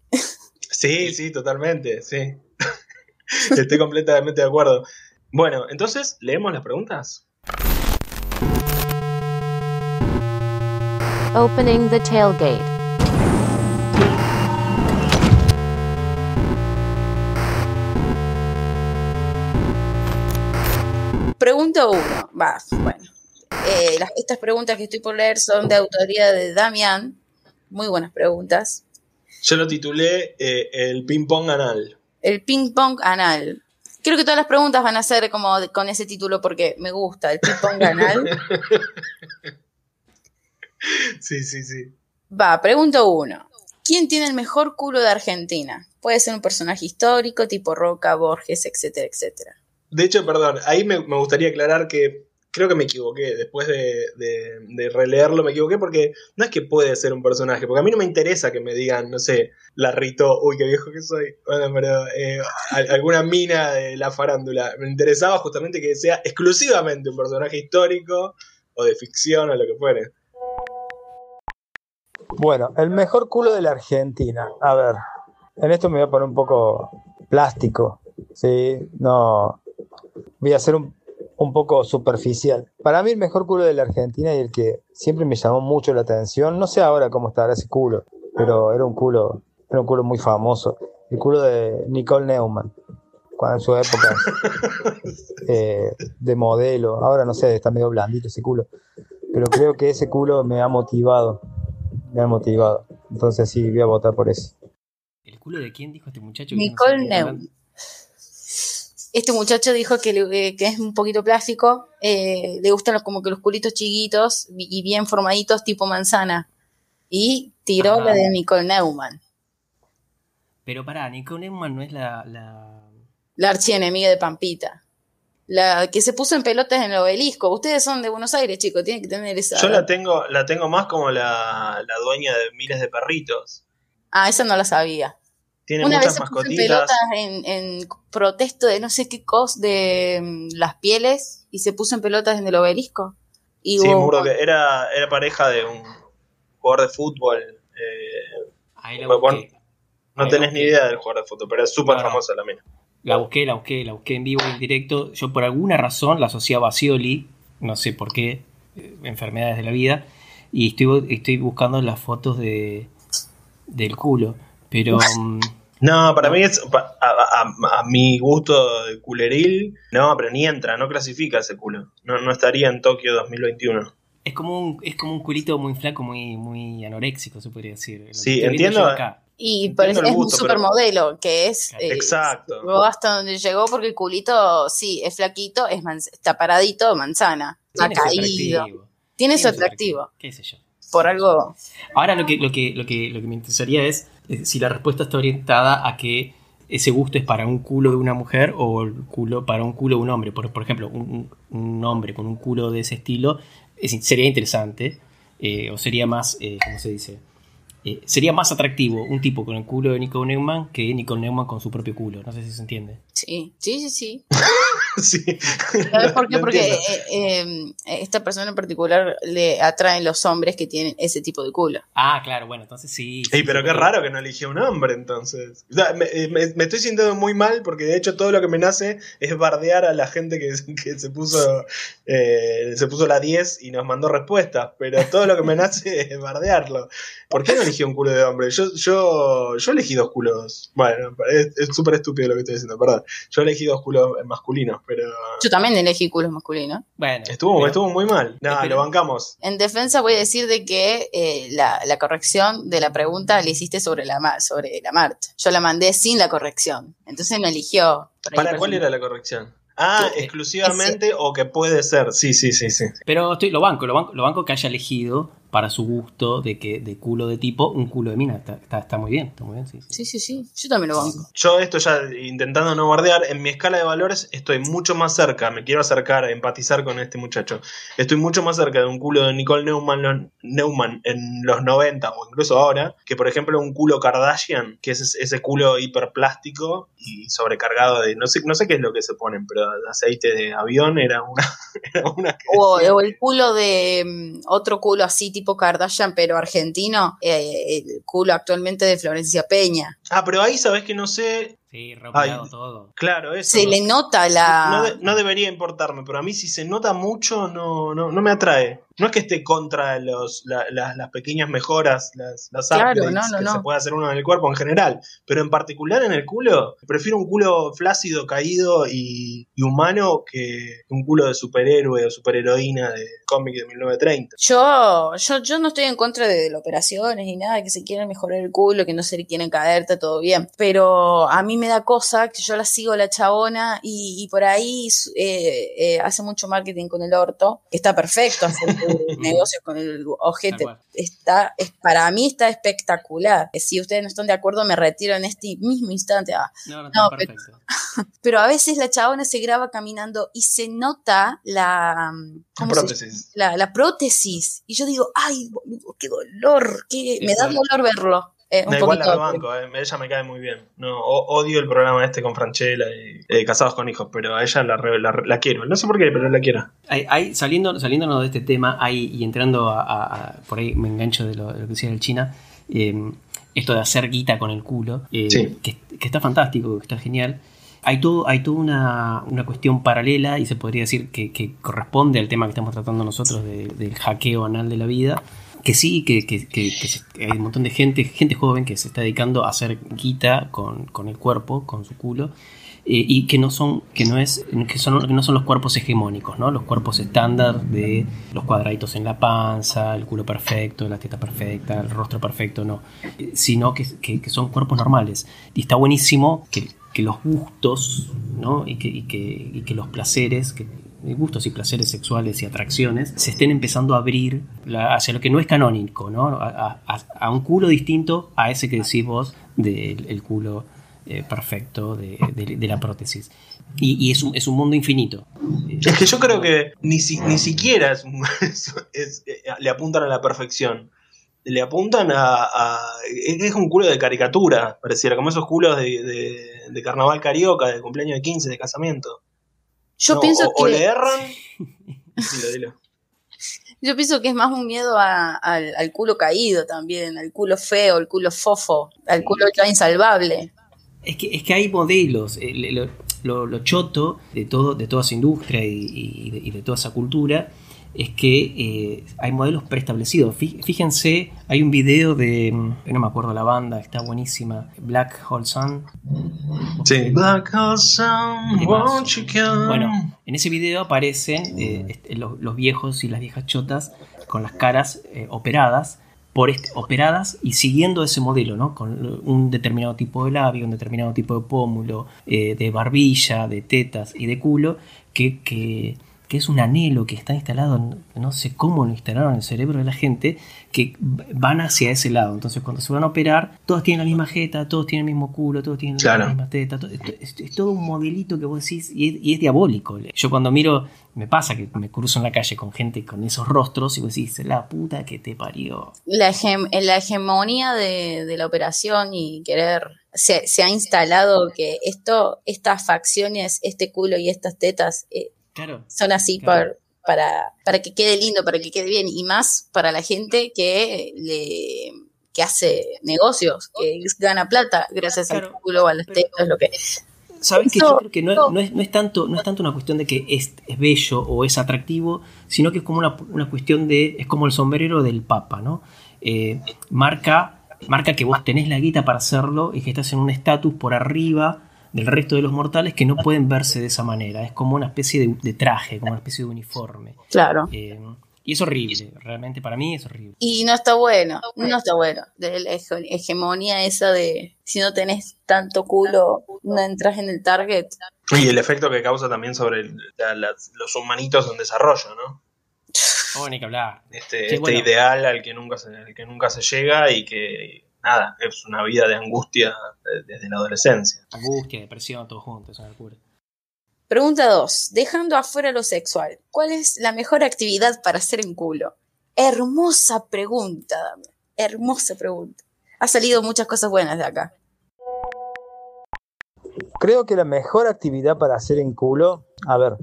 Sí, sí, totalmente, sí. Estoy completamente de acuerdo. Bueno, entonces, ¿leemos las preguntas? Opening the tailgate. Pregunta 1. Va, bueno. Eh, estas preguntas que estoy por leer son de autoría de Damián. Muy buenas preguntas. Yo lo titulé eh, El ping-pong anal. El ping-pong anal. Creo que todas las preguntas van a ser como con ese título porque me gusta, el ping-pong anal. Sí, sí, sí. Va, pregunta uno. ¿Quién tiene el mejor culo de Argentina? Puede ser un personaje histórico, tipo Roca, Borges, etcétera, etcétera. De hecho, perdón, ahí me, gustaría aclarar que creo que me equivoqué. Después de, releerlo, me equivoqué porque no es que puede ser un personaje, porque a mí no me interesa que me digan, no sé, la Rito, uy, qué viejo que soy. Bueno, pero eh, alguna mina de la farándula. Me interesaba justamente que sea exclusivamente un personaje histórico o de ficción o lo que fuere. Bueno, el mejor culo de la Argentina. A ver, en esto me voy a poner un poco plástico, ¿sí? No, voy a ser un, poco superficial. Para mí el mejor culo de la Argentina y el que siempre me llamó mucho la atención, no sé ahora cómo estará ese culo, pero era un culo, era un culo muy famoso. El culo de Nicole Neumann. cuando en su época eh, de modelo. Ahora no sé, está medio blandito ese culo. Pero creo que ese culo me ha motivado. Me ha motivado. Entonces sí, voy a votar por eso. ¿El culo de quién dijo este muchacho? Nicole Neumann. Este muchacho dijo que, eh, que es un poquito plástico, eh, le gustan los, como que los culitos chiquitos y bien formaditos tipo manzana. Y tiró la de Nicole Neumann. Pero pará, Nicole Neumann no es la... La, la archienemiga de Pampita. La que se puso en pelotas en el obelisco. Ustedes son de Buenos Aires, chicos, tienen que tener esa... Yo la tengo, la tengo más como la, la dueña de miles de perritos. Ah, esa no la sabía. Tiene Una muchas vez se puso en mascotitas. pelotas en, en protesto de no sé qué cosa de mm, las pieles y se puso en pelotas en el obelisco. Y Sí, hubo- Murdoch era, era pareja de un jugador de fútbol. eh, Ahí la Bueno, busqué. no Ahí la tenés ni idea del jugador de fútbol, pero es súper no. famosa la mina. La busqué, la busqué, la busqué en vivo y en directo. Yo por alguna razón la asociaba a Scioli, no sé por qué, eh, enfermedades de la vida, y estoy, estoy buscando las fotos de del culo. Pero mm, No, para mí es, a, a- a mi gusto de culeril, no, pero ni entra, no clasifica ese culo. No, no estaría en Tokio 2021. es como un, es como un culito muy flaco, muy, muy anoréxico, se podría decir. Sí, entiendo. Y por eso es un pero- supermodelo, que es... eh, Exacto. llegó hasta donde llegó porque el culito, sí, es flaquito, es manz- está paradito, manzana. Ha Tiene su caído. Tiene su atractivo. ¿Qué sé yo? Por algo... Ahora lo que, lo que, lo que, lo que me interesaría es eh, si la respuesta está orientada a que ese gusto es para un culo de una mujer o el culo para un culo de un hombre. Por, por ejemplo, un, un- un hombre con un culo de ese estilo es- sería interesante. eh, o sería más, eh, ¿cómo se dice? Eh, sería más atractivo un tipo con el culo de Nicole Neumann que Nicole Neumann con su propio culo. No sé si se entiende. Sí, sí, sí, sí. sí. ¿Sabes por qué? Porque eh, eh, esta persona en particular le atraen los hombres que tienen ese tipo de culo. Ah, claro, bueno, entonces sí. Ey, sí, pero sí, qué raro que no eligió un hombre entonces. O sea, me, eh, me- me estoy sintiendo muy mal porque de hecho todo lo que me nace es bardear a la gente que, que se puso eh, se puso la 10 y nos mandó respuestas, pero todo lo que me nace es bardearlo. ¿Por qué no eligió un culo de hombre? Yo, yo, yo elegí dos culos. Bueno, es es súper estúpido lo que estoy diciendo, perdón. Yo elegí dos culos masculinos, pero Yo también elegí culos masculinos. Bueno, estuvo, pero- estuvo muy mal. No, Pero- lo bancamos. En defensa voy a decir de que eh, la, la corrección de la pregunta la hiciste sobre la, sobre la marcha. Yo la mandé sin la corrección. Entonces me eligió. ¿Para cuál persona- era la corrección? Ah, Que- exclusivamente o que puede ser. Sí, sí, sí, sí. Pero estoy, lo banco, lo banco, lo banco que haya elegido para su gusto de que de culo de tipo un culo de mina. Está, está, está muy bien, está muy bien, sí. sí. Sí, sí, sí. Yo también lo banco. Yo esto ya intentando no bardear, en mi escala de valores estoy mucho más cerca, me quiero acercar, empatizar con este muchacho. Estoy mucho más cerca de un culo de Nicole Neumann, lo- Neumann en los 90 o incluso ahora, que por ejemplo un culo Kardashian, que es ese- ese culo hiperplástico y sobrecargado de, no sé, no sé qué es lo que se ponen, pero aceite de avión era una... Era una que O, decía- o el culo de mm, otro culo así tipo Kardashian, pero argentino. eh, el culo actualmente de Florencia Peña. Ah, pero ahí sabes que no sé... Sí, todo. Claro, eso. Se no le nota la. No, de- no debería importarme, pero a mí si se nota mucho no, no, no me atrae. No es que esté contra los, la- la- las pequeñas mejoras, las, las Claro, upgrades no, no, que no. se puede hacer uno en el cuerpo en general, pero en particular en el culo, prefiero un culo flácido, caído y, y humano que un culo de superhéroe o superheroína de cómic de 1930. Yo, yo, yo no estoy en contra de, las operaciones ni nada, que se quieran mejorar el culo, que no se le quieren caer, está todo bien. Pero a mí me da cosa que yo la sigo la chabona y, y por ahí eh, eh, hace mucho marketing con el orto, que está perfecto hacer negocios con el ojete. Está, es, para mí está espectacular. Si ustedes no están de acuerdo, me retiro en este mismo instante. Ah, No, no, No, perfecto. pero a veces la chabona se graba caminando y se nota la, ¿cómo se Prótesis. la, la prótesis. Y yo digo, ay, boludo, qué dolor, qué, me da dolor verlo. Eh, un igual la poquito. banco, eh, ella me cae muy bien. No, o- odio el programa este con Franchella y eh, Casados con Hijos, pero a ella la, la, la quiero. No sé por qué, pero la quiero. Hay, hay- saliendo, saliéndonos de este tema hay, y entrando a, a- a- por ahí me engancho de lo, de lo que decía el China, eh, esto de hacer guita con el culo, eh, Sí. que, que está fantástico, que está genial. Hay todo, hay toda una, una cuestión paralela y se podría decir que, que corresponde al tema que estamos tratando nosotros de- del hackeo anal de la vida, que sí, que, que, que, hay un montón de gente, gente joven que se está dedicando a hacer guita con, con el cuerpo, con su culo, eh, y que no son que no es que son que no son los cuerpos hegemónicos no los cuerpos estándar de los cuadraditos en la panza el culo perfecto la teta perfecta el rostro perfecto no. Eh, sino que, que, son cuerpos normales. Y está buenísimo que, que los gustos ¿no? y, que, y, y que los placeres que gustos y placeres sexuales y atracciones se estén empezando a abrir hacia lo que no es canónico, ¿no? A, un culo distinto a ese que decís vos del culo eh, perfecto de, la prótesis. Y, es, un, es, un, mundo infinito. Es que yo creo que ni, ni siquiera es, eh, le apuntan a la perfección. Le apuntan a, Es un culo de caricatura, pareciera, como esos culos de, carnaval carioca, de cumpleaños de 15, de casamiento. Yo pienso que. O le erran. Yo pienso que es más un miedo al, al, culo caído también, al culo feo, al culo fofo, al culo ya insalvable. Es que, es que hay modelos. Eh, lo, lo, choto de, todo, de toda esa industria y, de, toda esa cultura es que eh, hay modelos preestablecidos. Fíjense, hay un video de, mm, no me acuerdo la banda, está buenísima, Black Hole Sun. Sí. Black Hole Sun, Bueno, en ese video aparecen eh, este, los, los, viejos y las viejas chotas con las caras operadas por operadas y siguiendo ese modelo, ¿no? Con un determinado tipo de labio, un determinado tipo de pómulo, eh, de barbilla, de tetas y de culo, que, que que es un anhelo que está instalado, no sé cómo lo instalaron en el cerebro de la gente, que van hacia ese lado. Entonces, cuando se van a operar, todos tienen la misma jeta, todos tienen el mismo culo, todos tienen la misma teta. es, todo un modelito que vos decís y es, diabólico. Yo cuando miro, me pasa que me cruzo en la calle con gente con esos rostros y vos decís, la puta que te parió. La, la hegemonía de, la operación y querer se, ha instalado que esto, estas facciones, este culo y estas tetas eh, son así para, para que quede lindo, para que quede bien, y más para la gente que le que hace negocios, que gana plata gracias al culo o a las tetas, lo que ¿Saben que yo creo que no, es, tanto, no es tanto una cuestión de que es, bello o es atractivo, sino que es como una, cuestión de. es como el sombrero del Papa, ¿no? Eh, marca, marca que vos tenés la guita para hacerlo y que estás en un estatus por arriba del resto de los mortales que no pueden verse de esa manera. Es como una especie de, traje, como una especie de uniforme. Claro. Eh, y es horrible, realmente para mí es horrible. Y no está bueno, no está bueno. De la hegemonía esa de si no tenés tanto culo, no entras en el target. Y el efecto que causa también sobre los humanitos en desarrollo, ¿no? Oh, ni que hablar. Este, este ideal al que, nunca se, al que nunca se llega y que nada, es una vida de angustia desde la adolescencia. Angustia, depresión, todo junto, es una locura. Pregunta 2. Dejando afuera lo sexual, ¿cuál es la mejor actividad para hacer en culo? Hermosa pregunta, Hermosa pregunta. Ha salido muchas cosas buenas de acá. Creo que la mejor actividad para hacer en culo, a ver,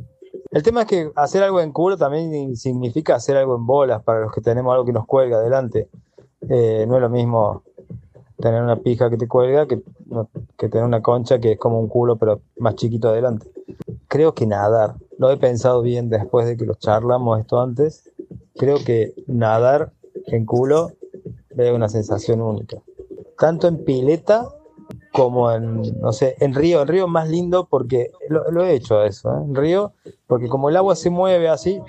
el tema es que hacer algo en culo también significa hacer algo en bolas para los que tenemos algo que nos cuelga adelante. Eh, no es lo mismo tener una pija que te cuelga que, que tener una concha que es como un culo pero más chiquito adelante. Creo que nadar, lo he pensado bien después de que lo charlamos esto antes, creo que nadar en culo es una sensación única. Tanto en pileta como en, no sé, en río. En río es más lindo porque lo, he hecho eso, ¿eh? en río, porque como el agua se mueve así,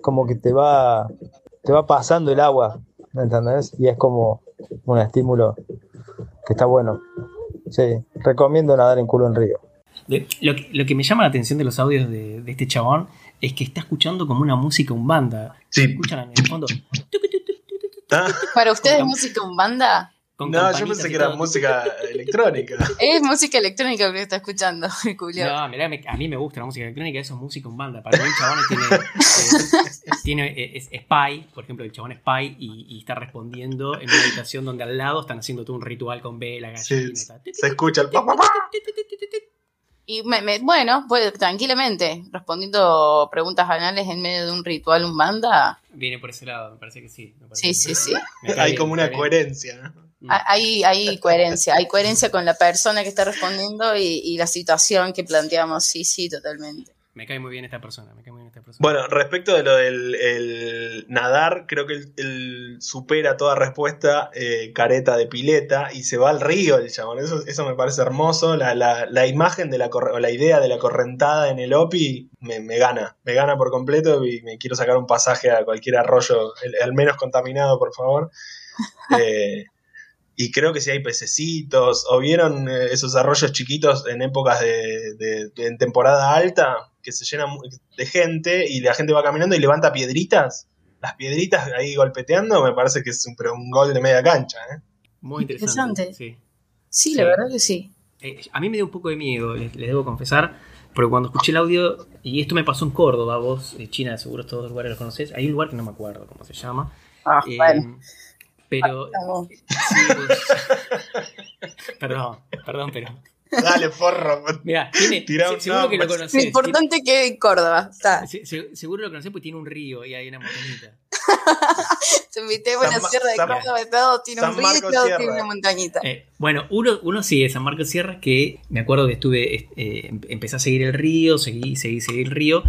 como que te va, te va pasando el agua, ¿me entendés? Y es como un estímulo que está bueno. Sí, recomiendo nadar en culo en río. lo, que, lo, que, me llama la atención de los audios de, este chabón es que está escuchando como una música un banda. Sí. Escuchan en el fondo. ¿Para ustedes música un banda? No, yo pensé que era música electrónica. Es música electrónica lo que está escuchando, Julio. No, mirá, a mí me gusta la música electrónica, eso es música un banda. Para mí el chabón tiene, eh, tiene eh, es, Spy, por ejemplo, el chabón es Spy y, está respondiendo en una habitación donde al lado están haciendo todo un ritual con vela, gallina sí, Se escucha el y bueno, pues tranquilamente, respondiendo preguntas banales en medio de un ritual, un banda. Viene por ese lado, me parece que sí. sí, sí, sí. Hay como una coherencia, ¿no? Mm. Hay, hay coherencia, hay coherencia con la persona que está respondiendo y, la situación que planteamos, sí, sí, totalmente. Me cae muy bien esta persona, me cae muy bien esta persona. Bueno, respecto de lo del el nadar, creo que él, él supera toda respuesta eh, careta de pileta y se va al río el chabón. Eso, eso me parece hermoso. La, la- la imagen de la corre- o la idea de la correntada en el OPI me, me gana. Me gana por completo y me quiero sacar un pasaje a cualquier arroyo, el, el menos contaminado, por favor. Eh, y creo que si hay pececitos, o vieron eh, esos arroyos chiquitos en épocas de, de- de- en temporada alta, que se llenan de gente y la gente va caminando y levanta piedritas. Las piedritas ahí golpeteando, me parece que es un, pero un gol de media cancha. ¿eh? Muy interesante. Interesante. Sí. Sí, Sí. la verdad que sí. Eh, a mí me dio un poco de miedo, les, les debo confesar, porque cuando escuché el audio, y esto me pasó en Córdoba, vos, eh, China, seguro todos los lugares los conocés, hay un lugar que no me acuerdo cómo se llama. Ah, eh, bueno. Pero. Sí, perdón, perdón, pero. Dale, forro. Mira, tiene. Se- un seguro que lo conocés. Lo importante que en Córdoba. Está. tiene- se- se- seguro lo conocés porque tiene un río y hay una montañita. Te invité a una sierra de San- Córdoba, todo tiene un río y todo tiene una montañita. Eh, bueno, uno, uno sí de San Marcos Sierra, que me acuerdo que estuve. eh, em- empecé a seguir el río, seguí, seguí, seguí el río.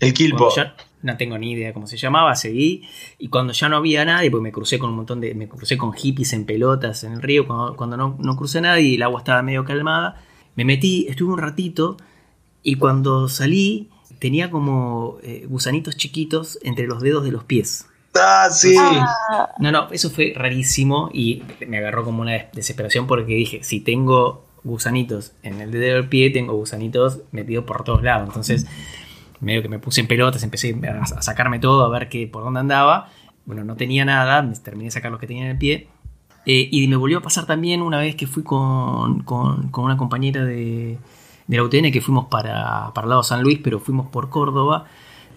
El Quilpo. Ya no tengo ni idea cómo se llamaba, seguí. Y cuando ya no había nadie, pues me crucé con un montón de. Me crucé con hippies en pelotas en el río. Cuando, cuando no, no crucé nadie y el agua estaba medio calmada, me metí, estuve un ratito. Y cuando salí, tenía como eh, gusanitos chiquitos entre los dedos de los pies. Ah, sí. Ah, No, no, eso fue rarísimo y me agarró como una des- desesperación porque dije, si tengo gusanitos en el dedo del pie, tengo gusanitos metidos por todos lados. Entonces, medio que me puse en pelotas, empecé a, sacarme todo, a ver qué, por dónde andaba. Bueno, no tenía nada, me terminé de sacar los que tenía en el pie. Eh, y me volvió a pasar también una vez que fui con, con- con una compañera de, de la UTN que fuimos para, para el lado San Luis, pero fuimos por Córdoba.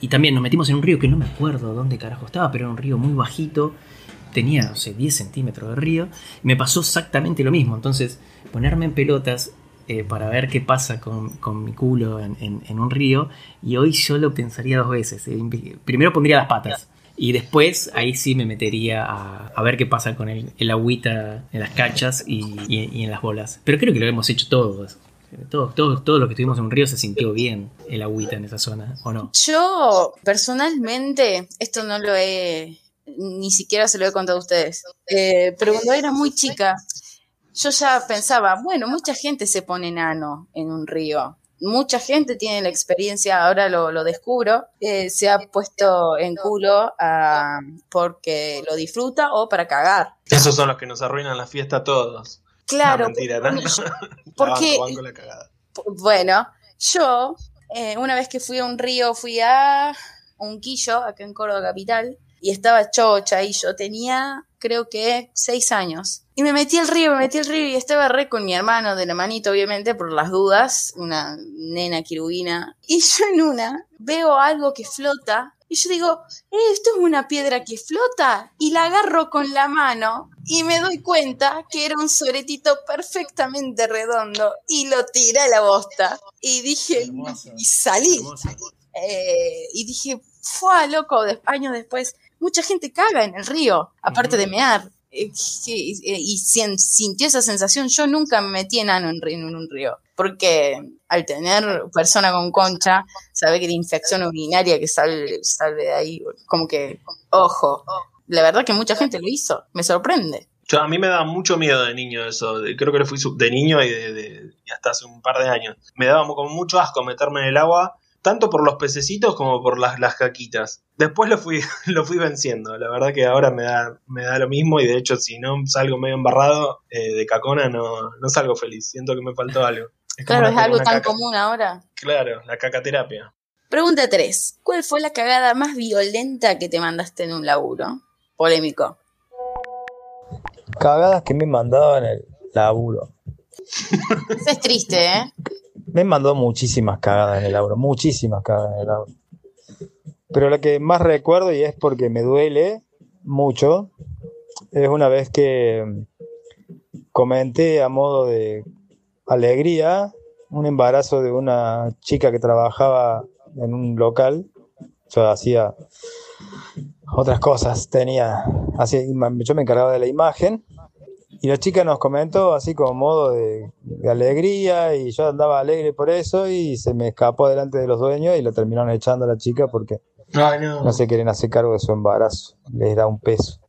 Y también nos metimos en un río que no me acuerdo dónde carajo estaba, pero era un río muy bajito. Tenía, no sé, 10 centímetros de río. Me pasó exactamente lo mismo. Entonces, ponerme en pelotas eh, para ver qué pasa con, con mi culo en, en- un río. Y hoy yo lo pensaría dos veces. Eh, Primero pondría las patas. Y después ahí sí me metería a, a ver qué pasa con el, el agüita en las cachas y, y- y en las bolas. Pero creo que lo hemos hecho todos. Todos, todos, todos los que estuvimos en un río se sintió bien el agüita en esa zona, ¿o no? Yo, personalmente, esto no lo he, ni siquiera se lo he contado a ustedes, eh, pero cuando era muy chica, yo ya pensaba, bueno, mucha gente se pone enano en un río. Mucha gente tiene la experiencia, ahora lo, lo descubro, eh, se ha puesto en culo ah, porque lo disfruta o para cagar. Esos son los que nos arruinan la fiesta a todos. Claro, No, mentira, ¿no? porque- La porque- banco, banco la cagada. Bueno, yo eh, una vez que fui a un río, fui a Unquillo, acá en Córdoba Capital, y estaba chocha y yo tenía, creo que, seis años. Y me metí al río, me metí al río y estaba re con mi hermano de la manito, obviamente, por las dudas, una nena quirubina. Y yo en una veo algo que flota y yo digo, "Eh, esto es una piedra que flota. Y la agarro con la mano y me doy cuenta que era un soretito perfectamente redondo y lo tiré a la bosta. Y dije, y salí. Eh, y dije, fue loco, de- años después, mucha gente caga en el río, aparte de mear. Eh, eh, y sien- sintió esa sensación. Yo nunca me metí en, ri- en un río, porque al tener persona con concha, sabe que la infección urinaria que sale, sale de ahí, como que, ojo, la verdad que mucha gente lo hizo, me sorprende. Yo, a mí me daba mucho miedo de niño eso. creo que lo fui de niño y, de, de- y hasta hace un par de años. Me daba como mucho asco meterme en el agua, tanto por los pececitos como por las, las caquitas. Después lo fui, lo fui venciendo. La verdad que ahora me da, me da lo mismo y de hecho si no salgo medio embarrado eh, de cacona no, no salgo feliz. Siento que me faltó algo. Es Claro, es algo tan caca- común ahora. Claro, la cacaterapia. Pregunta 3. ¿Cuál fue la cagada más violenta que te mandaste en un laburo? Polémico. Cagadas que me mandaban el laburo. Eso es triste, ¿eh? Me mandó muchísimas cagadas en el laburo, muchísimas cagadas en el laburo. Pero la que más recuerdo, y es porque me duele mucho, es una vez que mm, comenté a modo de alegría un embarazo de una chica que trabajaba en un local. Yo hacía otras cosas, tenía, yo me encargaba de la imagen Y la chica nos comentó así como modo de, de alegría y yo andaba alegre por eso y se me escapó delante de los dueños y lo terminaron echando a la chica porque Ay, no. no se quieren hacer cargo de su embarazo, les da un peso.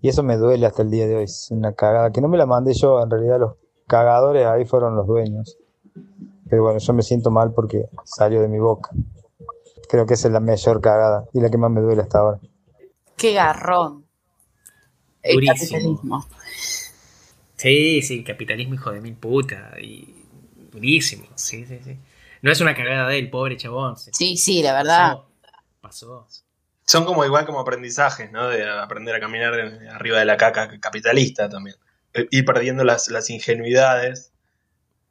Y eso me duele hasta el día de hoy, es una cagada, que no me la mandé yo, en realidad los cagadores ahí fueron los dueños. Pero bueno, yo me siento mal porque salió de mi boca. Creo que esa es la mayor cagada y la que más me duele hasta ahora. Qué garrón. El capitalismo. Sí, sí, capitalismo hijo de mil puta. Y durísimo. Sí, sí, sí. No es una cagada de él, pobre chabón. Sí, sí, la verdad. Pasó. pasó. Son como igual como aprendizajes, ¿no? De aprender a caminar arriba de la caca capitalista también. Eh, Ir perdiendo las, las ingenuidades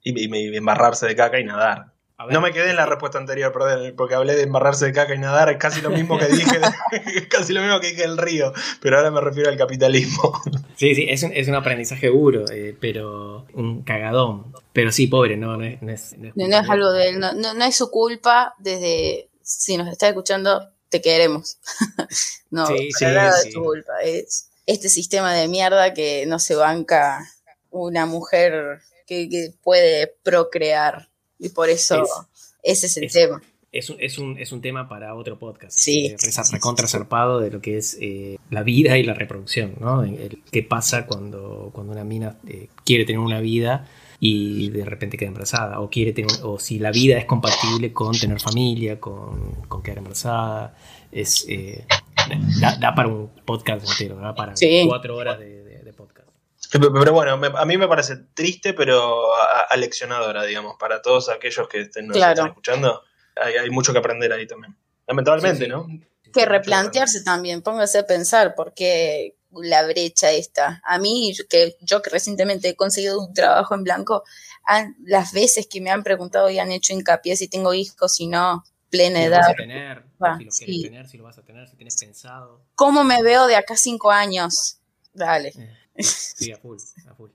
y, y- y embarrarse de caca y nadar. Ver, No me quedé en la respuesta anterior, perdón, porque hablé de embarrarse de caca y nadar, es casi lo mismo que dije, casi lo mismo que dije del río, pero ahora me refiero al capitalismo. Sí, sí, es un, es un aprendizaje duro, eh, pero un cagadón. Pero sí, pobre, no, no es, no es, no es No, no algo de él, no, no, no es su culpa desde, si nos está escuchando, te queremos. no, Sí, para sí, nada sí. es su culpa, es este sistema de mierda que no se banca una mujer que, que puede procrear y por eso ese es el es- tema. Es un, es, un, es un tema para otro podcast. Sí, sí, reza- sí, recontra sí, sí. zarpado de lo que es eh, la vida y la reproducción, ¿no? El- ¿Qué pasa cuando, cuando una mina eh, quiere tener una vida y de repente queda embarazada? O, quiere tener, o si la vida es compatible con tener familia, con, con quedar embarazada. Es, eh, da, da para un podcast entero, da para Sí. cuatro horas de. Pero bueno, me- a mí me parece triste, pero aleccionadora, digamos, para todos aquellos que estén, nos Claro. están escuchando. Hay, hay mucho que aprender ahí también. Lamentablemente, Sí, sí. ¿no? que replantearse también, póngase a pensar por qué la brecha esta. A mí, que yo que recientemente he conseguido un trabajo en blanco, han- las veces que me han preguntado y han hecho hincapié si tengo hijos, si no, plena Si lo edad, vas a tener, Va, si lo quieres sí. tener, si lo vas a tener, si tienes pensado. ¿cómo me veo de acá a cinco años? Dale, Eh, sí, a full, a full.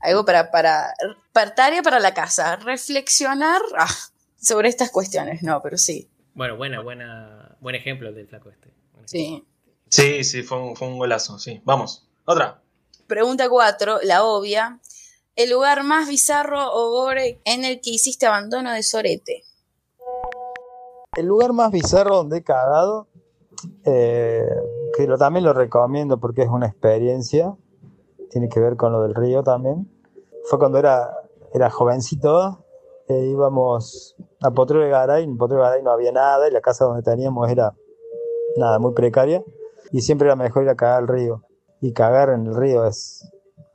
algo para, para, para tarea para la casa, reflexionar ah, sobre estas cuestiones, no, pero sí, Bueno, buena, buena, buen ejemplo el del flaco este. Sí. Sí, sí, fue un, fue un golazo, sí. Vamos, otra. Pregunta cuatro, la obvia. El lugar más bizarro o gore en el que hiciste abandono de sorete. El lugar más bizarro donde he cagado, eh, que lo, también lo recomiendo porque es una experiencia, tiene que ver con lo del río también, fue cuando era, era jovencito, eh, íbamos a Potrero de Garay, en Potrero de Garay no había nada y la casa donde teníamos era nada, muy precaria y siempre era mejor ir a cagar al río y cagar en el río es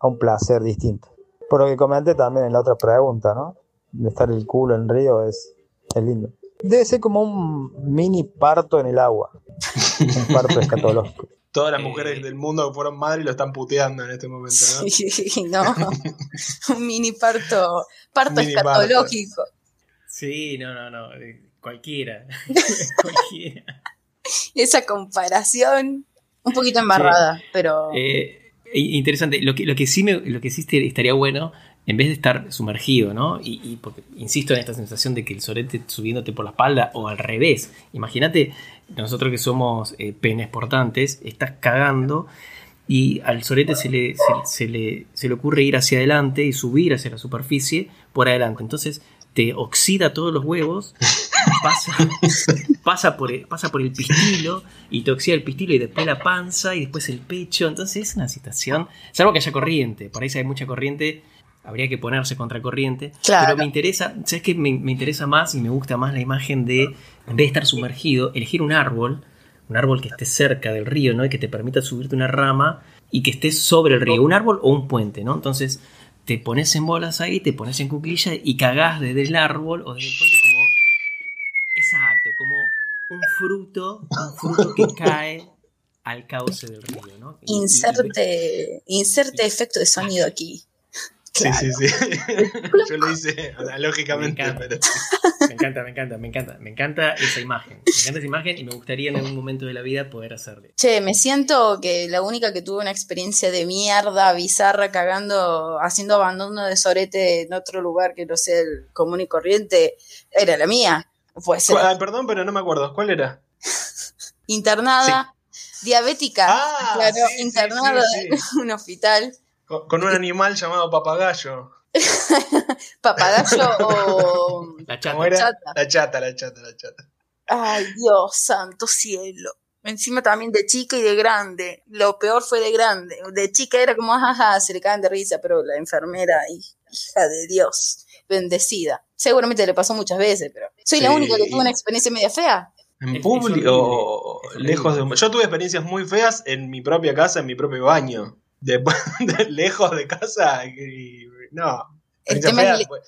un placer distinto. Por lo que comenté también en la otra pregunta, ¿no? De estar el culo en el río es, es lindo. Debe ser como un mini parto en el agua. Un parto escatológico. Todas las Eh. mujeres del mundo que fueron madres lo están puteando en este momento, ¿no? Sí, no. Un mini parto, parto Mini parto. escatológico. Sí, no, no, no. eh, Cualquiera. cualquiera. Esa comparación, un poquito embarrada, pero Eh, i- interesante. Lo que, lo que sí me, lo que sí estaría bueno, en vez de estar sumergido, ¿no? Y, y porque insisto en esta sensación de que el sorete subiéndote por la espalda, o al revés. Imagínate, nosotros que somos eh, penes portantes, estás cagando. Y al sorete se le, se, le, se le ocurre ir hacia adelante y subir hacia la superficie por adelante. Entonces te oxida todos los huevos, pasa, pasa, por el, pasa por el pistilo y te oxida el pistilo y después la panza y después el pecho. Entonces es una situación, salvo que haya corriente, por ahí hay mucha corriente habría que ponerse contra corriente. Claro. Pero me interesa, ¿sabes qué? Me, me interesa más y me gusta más la imagen de, en vez de estar sumergido, elegir un árbol, un árbol que esté cerca del río, ¿no? Y que te permita subirte una rama y que estés sobre el río, un árbol o un puente, ¿no? Entonces te pones en bolas ahí, te pones en cuclilla y cagás desde el árbol o desde el puente como... Exacto, como un fruto, un fruto que cae al cauce del río, ¿no? Y- y- y- inserte, inserte efecto de sonido aquí. Sí, Claro. sí, sí. Yo lo hice analógicamente, Me encanta. pero Me encanta, me encanta, me encanta. Me encanta esa imagen. Me encanta esa imagen y me gustaría en algún momento de la vida poder hacerle. Che, me siento que la única que tuvo una experiencia de mierda, bizarra, cagando, haciendo abandono de sorete en otro lugar que no sea el común y corriente, era la mía. Ah, perdón, pero no me acuerdo. ¿Cuál era? internada, diabética, Ah, claro, sí, internada sí, sí. en un hospital. Con, con un animal llamado papagayo. Papagayo o La ¿Cómo chata. era? Chata. La chata, la chata, la chata. Ay, Dios, santo cielo. Encima también de chica y de grande. Lo peor fue de grande. De chica era como, jaja, se le caen de risa, pero la enfermera, hi- hija de Dios, bendecida. Seguramente le pasó muchas veces, pero soy la única que tuvo una experiencia media fea. En público, lejos de. Yo tuve experiencias muy feas en mi propia casa, en mi propio baño. Después, de- lejos de casa, y, no. El tema fea, es pues,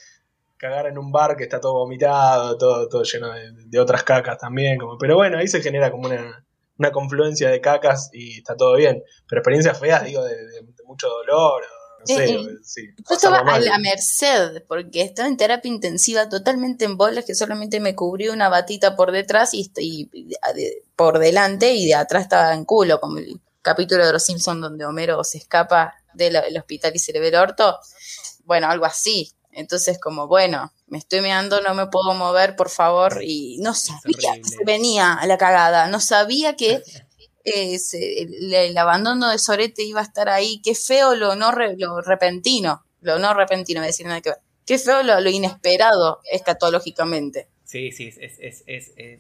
cagar en un bar que está todo vomitado, todo, todo lleno de, de otras cacas también. Como, pero bueno, ahí se genera como una, una confluencia de cacas y está todo bien. Pero experiencias feas, digo, de, de- de mucho dolor, o no sé, Eh, eh, sí. Yo estaba a la merced, porque estaba en terapia intensiva, totalmente en bolas, que solamente me cubrió una batita por detrás y, y- y de- por delante, y de atrás estaba en culo, como el capítulo de Los Simpsons donde Homero se escapa del hospital y se le ve el orto. Bueno, algo así. Entonces, como, bueno, me estoy meando, no me puedo mover, por favor, y no sabía que se venía a la cagada, no sabía que eh, se- el, el abandono de Sorete iba a estar ahí. Qué feo lo no re- lo repentino. Lo no repentino, voy a decir nada que ver. Qué feo lo, lo inesperado escatológicamente. Sí, sí, es, es, es, es-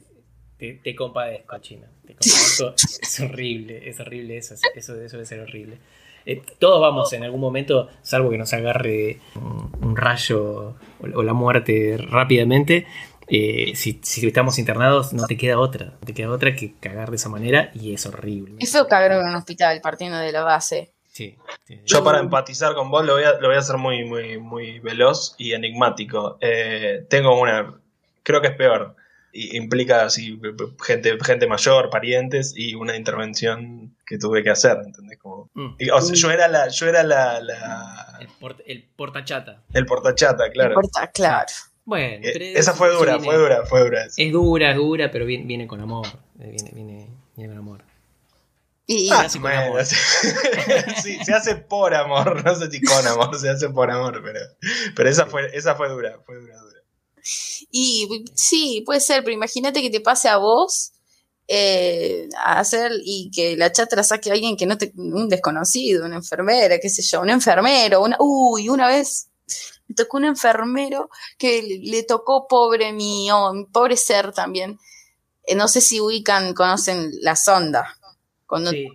te, te compadezco, China. Te compadezco. es horrible, es horrible eso, eso, eso debe ser horrible. Eh, todos vamos en algún momento, salvo que nos agarre un, un rayo o, o la muerte rápidamente. eh, si, si estamos internados, no te queda otra. No te queda otra que cagar de esa manera y es horrible. Es feo cagar en un hospital partiendo de la base. Sí, sí. Yo para empatizar con vos lo voy a, lo voy a hacer muy, muy, muy veloz y enigmático. Eh, tengo una, creo que es peor. Y implica así, gente, gente mayor, parientes y una intervención que tuve que hacer, ¿entendés? Como, Mm. y, o sea, yo era la, yo era la, la- El, port- el portachata. el portachata, claro. Importa, claro. Bueno, Eh, esa fue dura, viene- fue dura, fue dura. Es dura, es dura, pero viene, viene con amor. eh, Viene, viene, viene con amor. Y, y- Ah, hace con bueno, amor. sí, se hace por amor, no sé si con amor, se hace por amor, pero, pero esa fue, esa fue dura, fue dura, dura. Y sí, puede ser, pero imagínate que te pase a vos eh, a hacer y que la chata la saque a alguien que no te, un desconocido, una enfermera, qué sé yo, un enfermero, una, uy, una vez me tocó un enfermero que le, le tocó pobre mío, pobre ser también. Eh, no sé si ubican, conocen la sonda, cuando Sí.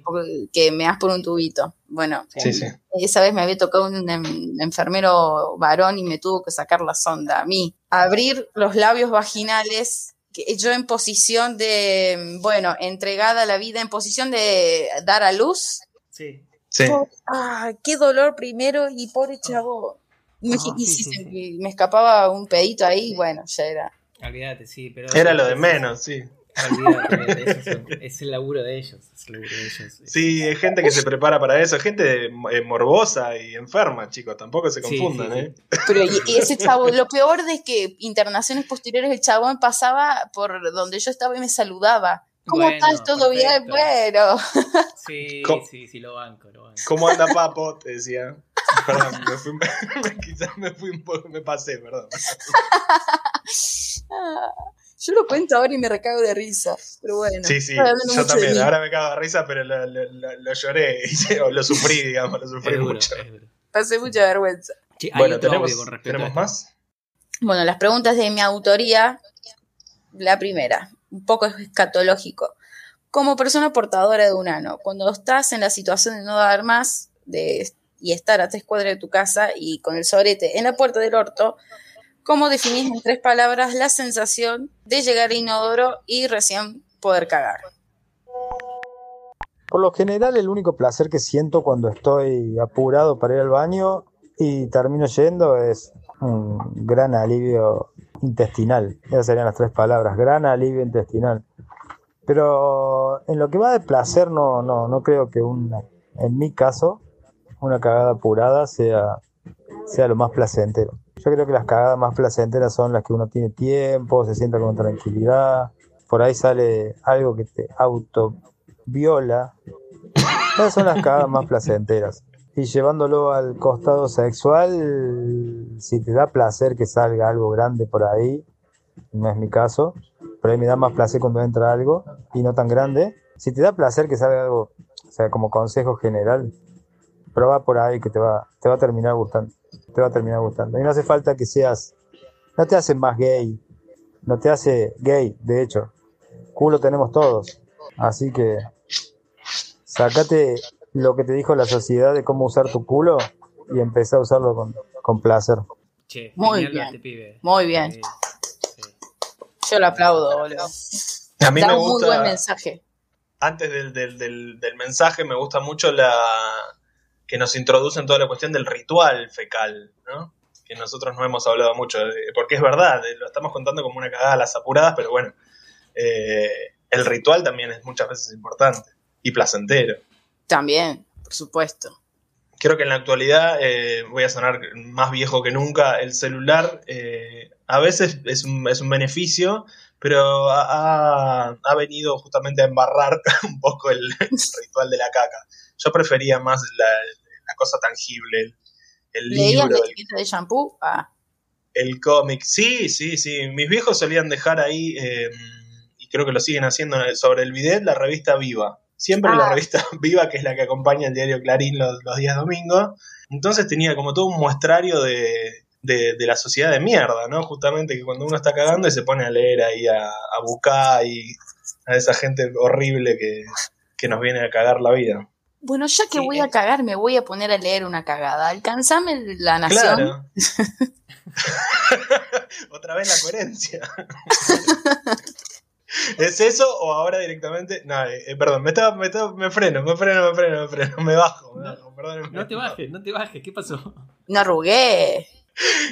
que me das por un tubito. Bueno, Sí, sí. esa vez me había tocado un em- enfermero varón y me tuvo que sacar la sonda a mí. Abrir los labios vaginales, que yo en posición de, bueno, entregada a la vida, en posición de dar a luz. Sí. Sí. Ah, qué dolor primero y pobre chavo. Me, Ah, y si sí, se- sí. me escapaba un pedito ahí, bueno, ya era. Olvídate, sí, pero. Era lo de menos, sí. Olvídate, es, es el laburo de ellos. Es el laburo de ellos. Sí, hay gente que se prepara para eso, gente eh, morbosa y enferma, chicos, tampoco se confundan, sí, sí. ¿eh? Pero y, y ese chavo, lo peor de que internaciones posteriores, el chabón pasaba por donde yo estaba y me saludaba. ¿Cómo Bueno, estás? ¿Todo bien? Bueno. Sí, Co- sí, sí, lo banco, lo banco. ¿Cómo anda Papo? Te decía. Perdón, me fui, quizás me fui un poco, me pasé, perdón. Yo lo cuento ahora y me recago de risa. Pero bueno. Sí, sí, yo también, ahora me cago de risa, pero lo, lo- lo- lo lloré, o lo sufrí, digamos, lo sufrí duro, mucho. Pasé mucha vergüenza. Sí, hay Bueno, ¿tenemos, con ¿tenemos más? Bueno, las preguntas de mi autoría. La primera, un poco escatológico. Como persona portadora de un ano, cuando estás en la situación de no dar más de, y estar a tres cuadras de tu casa y con el sobrete en la puerta del orto, ¿cómo definís en tres palabras la sensación de llegar a inodoro y recién poder cagar? Por lo general, el único placer que siento cuando estoy apurado para ir al baño y termino yendo es un gran alivio intestinal. Esas serían las tres palabras, gran alivio intestinal. Pero en lo que va de placer, no, no, no creo que una, en mi caso, una cagada apurada sea, sea lo más placentero. Yo creo que las cagadas más placenteras son las que uno tiene tiempo, se sienta con tranquilidad, por ahí sale algo que te autoviola. Esas son las cagadas más placenteras. Y llevándolo al costado sexual, si te da placer que salga algo grande por ahí, no es mi caso, pero ahí me da más placer cuando entra algo y no tan grande. Si te da placer que salga algo, o sea, como consejo general, probá por ahí que te va, te va a terminar gustando. Te va a terminar gustando. Y no hace falta que seas, no te hace más gay, no te hace gay, de hecho. Culo tenemos todos. Así que sacate lo que te dijo la sociedad de cómo usar tu culo y empezá a usarlo con, con placer. Che, Muy bien. este pibe. Muy bien. Sí, sí. Yo lo aplaudo, boludo. A mí da me un muy gusta, buen mensaje. antes del, del- del- del mensaje, me gusta mucho la que nos introducen toda la cuestión del ritual fecal, ¿no? Que nosotros no hemos hablado mucho, de- porque es verdad, eh, lo estamos contando como una cagada a las apuradas, pero bueno, eh, el ritual también es muchas veces importante y placentero. También, por supuesto. Creo que en la actualidad, eh, voy a sonar más viejo que nunca, el celular eh, a veces es un, es un beneficio, pero ha, ha- venido justamente a embarrar un poco el, el ritual de la caca. Yo prefería más la cosa tangible, el, el ¿Leías libro, el, de shampoo? Ah, el cómic. Sí, sí, sí. Mis viejos solían dejar ahí, eh, y creo que lo siguen haciendo sobre el bidet, la revista Viva. Siempre la Ah. revista Viva, que es la que acompaña el diario Clarín los, los días domingos. Entonces tenía como todo un muestrario de, de- de la sociedad de mierda, ¿no? Justamente que cuando uno está cagando y se pone a leer ahí a, a Bucá y a esa gente horrible que, que nos viene a cagar la vida. Bueno, ya que Sí, voy eh. a cagar, me voy a poner a leer una cagada. Alcanzame la nación. Claro. Otra vez la coherencia. ¿Es eso o ahora directamente? No, eh, eh, perdón, me, estaba- me, estaba- me freno, me freno, me freno, me freno, me bajo, me bajo, perdón. No te bajes, no te bajes, ¿qué pasó? No arrugué.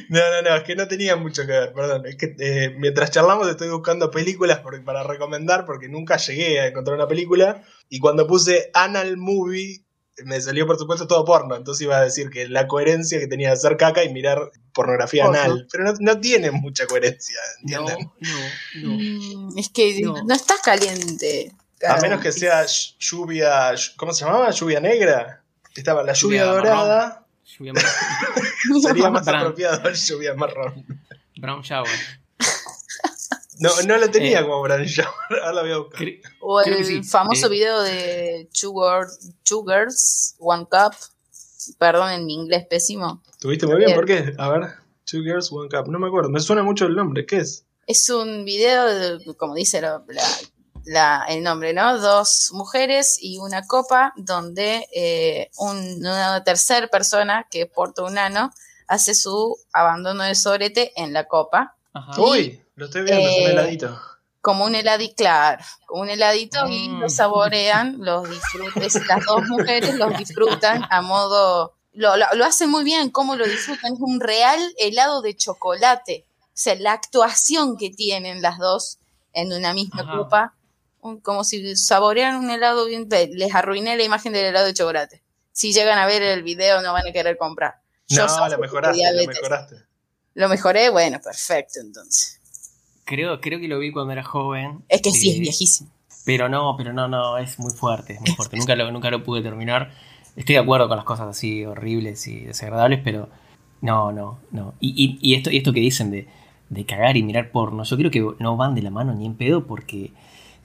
No, no, no, es que no tenía mucho que ver, perdón. Es que eh, mientras charlamos estoy buscando películas por- para recomendar porque nunca llegué a encontrar una película. Y cuando puse Anal Movie, me salió por supuesto todo porno. Entonces iba a decir que la coherencia que tenía de hacer caca y mirar pornografía Porno. anal. Pero no, no tiene mucha coherencia, No, ¿entienden? no, no. Mm, es que no, No. estás caliente. A menos que sea lluvia. ¿Cómo se llamaba? Lluvia negra. Estaba la lluvia, Lluvia dorada. Lluvia mar- Sería más Brown. apropiado lluvia marrón. Brown shower. No, no lo tenía Eh. como Brown Shower. Ahora la voy a buscar. O el sí. famoso Eh. video de Two, Girls- Two Girls, One Cup. Perdón en mi inglés pésimo. ¿Tuviste muy bien? Bien. ¿Por qué? A ver. Two Girls, One Cup. No me acuerdo. Me suena mucho el nombre. ¿Qué es? Es un video, de- como dice la- la- la- el nombre, ¿no? Dos mujeres y una copa donde eh, un- una tercera persona que porta un ano hace su abandono de sobrete en la copa. Ajá. Uy, lo estoy viendo. es un Eh, heladito. Como un heladito, claro, como un heladito y Mm. lo saborean, los disfrutan, las dos mujeres los disfrutan a modo, lo, lo, lo hacen muy bien, cómo lo disfrutan, es un real helado de chocolate, o sea, la actuación que tienen las dos en una misma Ajá. copa, como si saborearan un helado bien, les arruiné la imagen del helado de chocolate. Si llegan a ver el video no van a querer comprar. Yo No, de mejoraste, diabetes. mejoraste. Lo mejoré, bueno, perfecto entonces. Creo, creo que lo vi cuando era joven. Es que sí, es eh, viejísimo. Pero no, pero no, no, es muy fuerte, es muy fuerte. Nunca lo, nunca lo pude terminar. Estoy de acuerdo con las cosas así horribles y desagradables, pero no, no, no. Y, y, y esto, y esto que dicen de, de cagar y mirar porno, yo creo que no van de la mano ni en pedo porque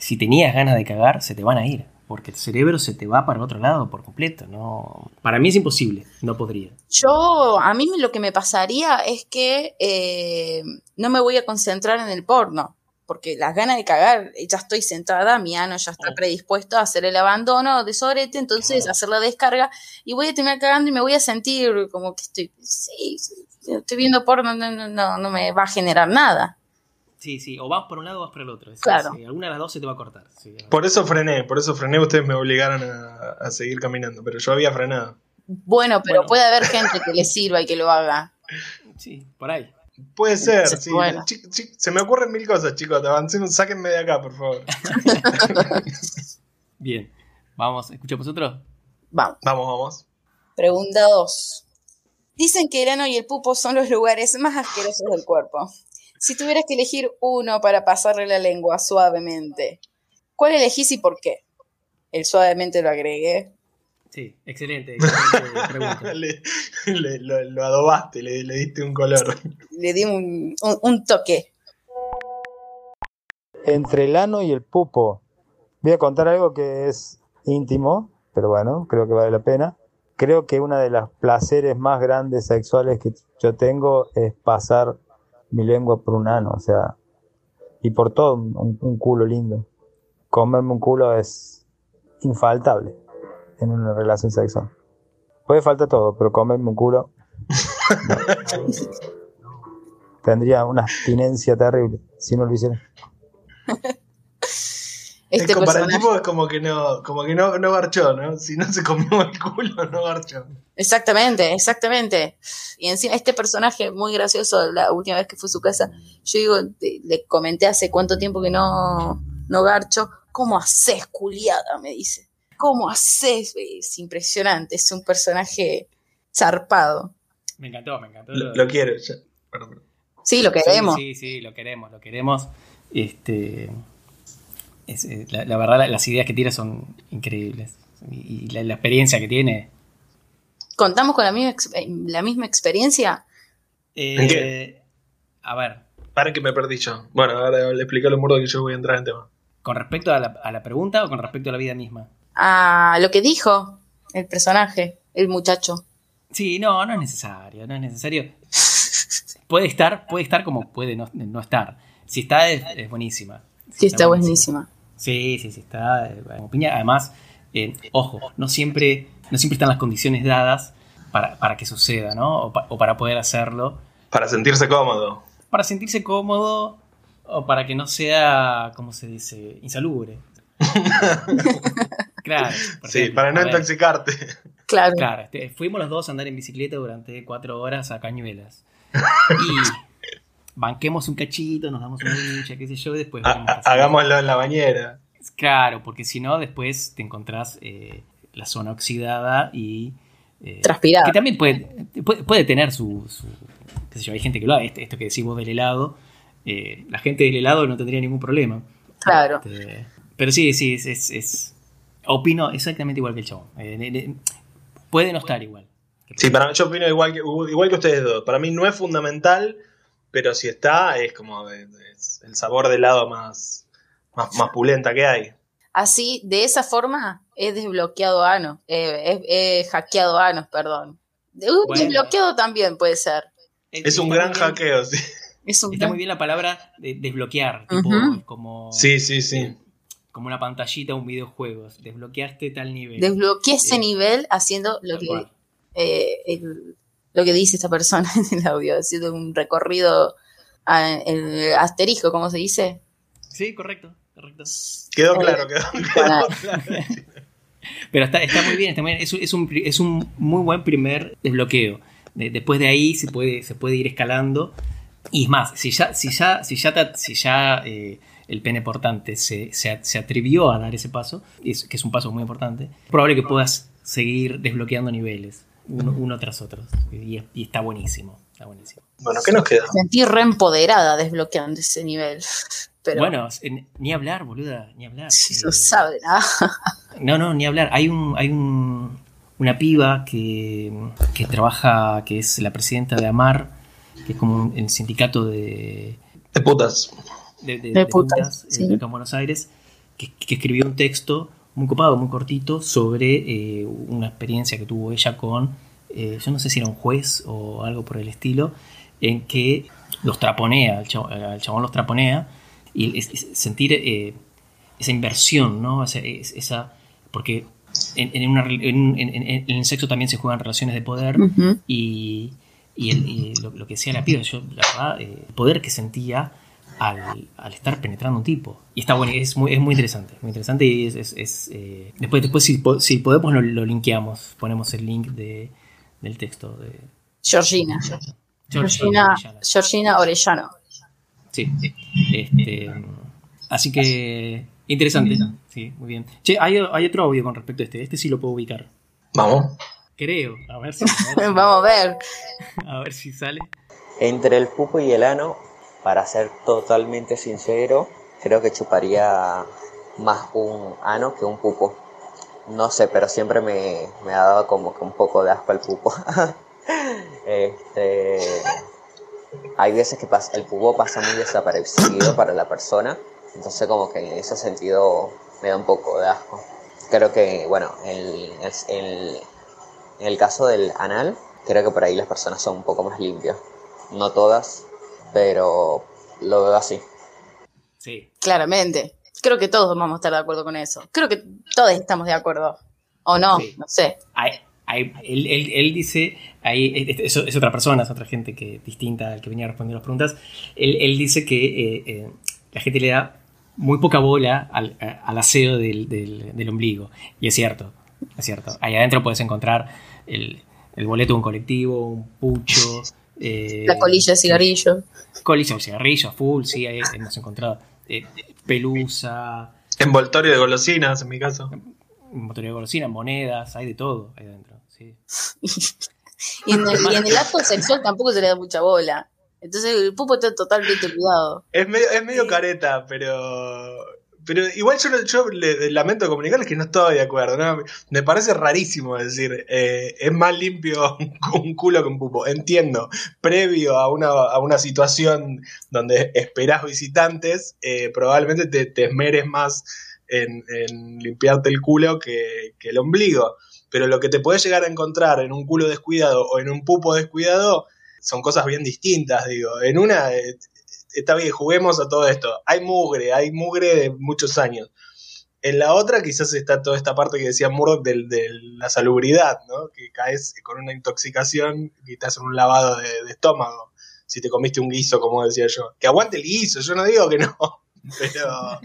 si tenías ganas de cagar, se te van a ir. Porque el cerebro se te va para otro lado por completo. No, para mí es imposible, no podría. Yo, a mí lo que me pasaría es que eh, no me voy a concentrar en el porno, porque las ganas de cagar, ya estoy sentada, mi ano ya está predispuesto a hacer el abandono de sobrete, entonces hacer la descarga y voy a terminar cagando y me voy a sentir como que estoy, sí, sí, estoy viendo porno, no, no, no, no me va a generar nada. Sí, sí, o vas por un lado o vas por el otro. Es- Claro. alguna de las dos se te va a cortar. sí. Por eso frené, por eso frené. Ustedes me obligaron a, a seguir caminando, pero yo había frenado. Bueno, pero Bueno. puede haber gente que le sirva y que lo haga. Sí, por ahí. Puede ser, Sí, bueno. Se me ocurren mil cosas, chicos. Avancemos, sáquenme de acá, por favor. Bien, vamos, ¿escuchamos otro? Vamos. Vamos, vamos. Pregunta 2. Dicen que el ano y el pupo son los lugares más asquerosos del cuerpo. Si tuvieras que elegir uno para pasarle la lengua suavemente, ¿cuál elegís y por qué? El suavemente lo agregué. Sí, excelente, excelente pregunta. le, le- lo, lo adobaste, le, le diste un color. Le di un, un- un toque. Entre el ano y el pupo. Voy a contar algo que es íntimo, pero bueno, creo que vale la pena. creo que una de los placeres más grandes sexuales que yo tengo es pasar mi lengua por un ano, o sea, y por todo un, un culo lindo. Comerme un culo es infaltable en una relación sexual. Puede faltar todo, pero comerme un culo tendría una abstinencia terrible si no lo hiciera. Este el comparativo es como que no, como que no, no garchó, ¿no? Si no se comió el culo, no garchó. Exactamente, exactamente. Y encima este personaje muy gracioso, la última vez que fue a su casa, yo digo, le comenté hace cuánto tiempo que no, no garcho, ¿cómo haces, culiada? Me dice. ¿Cómo haces? Es impresionante, es un personaje zarpado. Me encantó, me encantó. Lo, quiero, Sí, lo queremos. Sí, sí, lo queremos, lo queremos. Este eh, la, verdad, las ideas que tiene son increíbles. Y, la, experiencia que tiene. ¿Contamos con la misma, eh, la misma experiencia? Eh, a ver. Para que me perdí yo. Bueno, ahora le explico lo muro que yo voy a entrar en tema. ¿Con respecto a la, a la pregunta o con respecto a la vida misma? A lo que dijo el personaje, el muchacho. Sí, no, no es necesario, no es necesario. puede estar, puede estar como puede no, estar. Si está, es, buenísima. Sí, está, buenísima. Sí, sí, sí, está. Eh, Además, eh, ojo, no siempre, no siempre están las condiciones dadas para, que suceda, ¿no? O, para poder hacerlo. Para sentirse cómodo. Para sentirse cómodo o para que no sea, ¿cómo se dice? Insalubre. claro. Sí, para no intoxicarte. Claro. Claro, este, fuimos los dos a andar en bicicleta durante cuatro horas a Cañuelas. Y banquemos un cachito, nos damos una ducha, qué sé yo, y después... hagámoslo en la bañera. Claro, porque si no, después te encontrás eh, la zona oxidada y... Eh, Transpirada. Que también puede, puede, tener su, qué sé yo, hay gente que lo hace, esto que decimos del helado, eh, la gente del helado no tendría ningún problema. Claro. Este, pero sí, sí, es, es, opino exactamente igual que el chabón. puede no estar igual. Sí, para mí yo opino igual que, igual que ustedes dos. Para mí no es fundamental pero si está, es como el sabor de helado más, más, pulenta que hay. Así, de esa forma, es desbloqueado ano, eh, es, hackeado anos, perdón. Desbloqueado también puede ser. Es, un gran hackeo, sí. está muy bien la palabra de desbloquear, como... Sí, sí, sí. Como una pantallita, un videojuego. Desbloqueaste tal nivel. Desbloqueé ese eh, nivel haciendo lo que eh, lo que dice esta persona en el audio, haciendo un recorrido el asterisco, ¿cómo se dice? Sí, correcto, correcto. Quedó claro, quedó, claro. Pero está, está, muy bien, está muy bien. Es, es, un, es, un, muy buen primer desbloqueo. después de ahí se puede, se puede ir escalando. Y es más, si ya, si ya, si ya, si ya eh, el pene portante se, se, atrevió a dar ese paso, que es un paso muy importante, es probable que puedas seguir desbloqueando niveles uno, tras otro. Y, está buenísimo. Está buenísimo. Bueno, ¿qué nos queda? Sentí reempoderada desbloqueando ese nivel. Pero... Bueno, ni hablar, boluda, ni hablar. Sí, eh, sabe, ¿no? no, ni hablar. Hay un, hay un, una piba que, que trabaja, que es la presidenta de AMAR, que es como el sindicato de... De putas. De, putas, eh, en Buenos Aires, que, que escribió un texto muy copado, muy cortito, sobre eh, una experiencia que tuvo ella con, eh, yo no sé si era un juez o algo por el estilo, en que los traponea, el chabón, los traponea, y sentir eh, esa inversión, ¿no? Esa, porque en, en, el sexo también se juegan relaciones de poder y, lo, que decía la piba, yo, la verdad, el poder que sentía al, estar penetrando un tipo. Y está bueno, es muy, es muy interesante. Muy interesante y es. Eh, después, después si, si podemos, lo, lo, linkeamos. Ponemos el link de, del texto de. Georgina. Georgina, Georgina Orellano. Sí. Este, así que. Interesante. Sí, muy bien. Che, hay, hay otro audio con respecto a este. Este sí lo puedo ubicar. Vamos. Creo. A ver si. Vamos a ver. A ver si sale. Entre el pupo y el ano para ser totalmente sincero, creo que chuparía más un ano que un pupo. No sé, pero siempre me, me ha dado como que un poco de asco el pupo. este, hay veces que pasa, el pupo pasa muy desaparecido para la persona, entonces como que en ese sentido me da un poco de asco. Creo que, bueno, el, el, En el caso del anal, creo que por ahí las personas son un poco más limpias. No todas, pero lo veo así. Sí. Claramente. Creo que todos vamos a estar de acuerdo con eso. Creo que todos estamos de acuerdo. O no, Sí. no sé. Hay- hay- él, él- él dice, ahí, es, es otra persona, es otra gente que distinta al que venía respondiendo las preguntas. Él, él dice que eh, eh, la gente le da muy poca bola al, a- al aseo del, del- del ombligo. Y es cierto, es cierto. Ahí adentro puedes encontrar el, el boleto de un colectivo, un pucho. eh, La colilla de cigarrillo. Colilla de cigarrillo, full, sí, ahí hemos encontrado. eh, pelusa, Envoltorio de golosinas, en mi caso. motoría de golosina, monedas, hay de todo ahí adentro. Sí. Y en, el, y en el acto sexual tampoco se le da mucha bola. Entonces el pupo está totalmente cuidado. Es medio, es medio careta, pero. Pero igual yo, yo lamento comunicarles que no estoy de acuerdo. Me parece rarísimo decir, eh, es más limpio un culo que un pupo. Entiendo, previo a una, a una situación donde esperás visitantes, eh, probablemente te, te esmeres más en, limpiarte el culo que, que el ombligo. Pero lo que te puedes llegar a encontrar en un culo descuidado o en un pupo descuidado son cosas bien distintas, digo. En una, eh, está bien, juguemos a todo esto. Hay mugre, hay mugre de muchos años. En la otra quizás está toda esta parte que decía Murdoch de, la salubridad, ¿no? Que caes con una intoxicación y te hacen un lavado de, estómago. Si te comiste un guiso, como decía yo. Que aguante el guiso, yo no digo que no. Pero,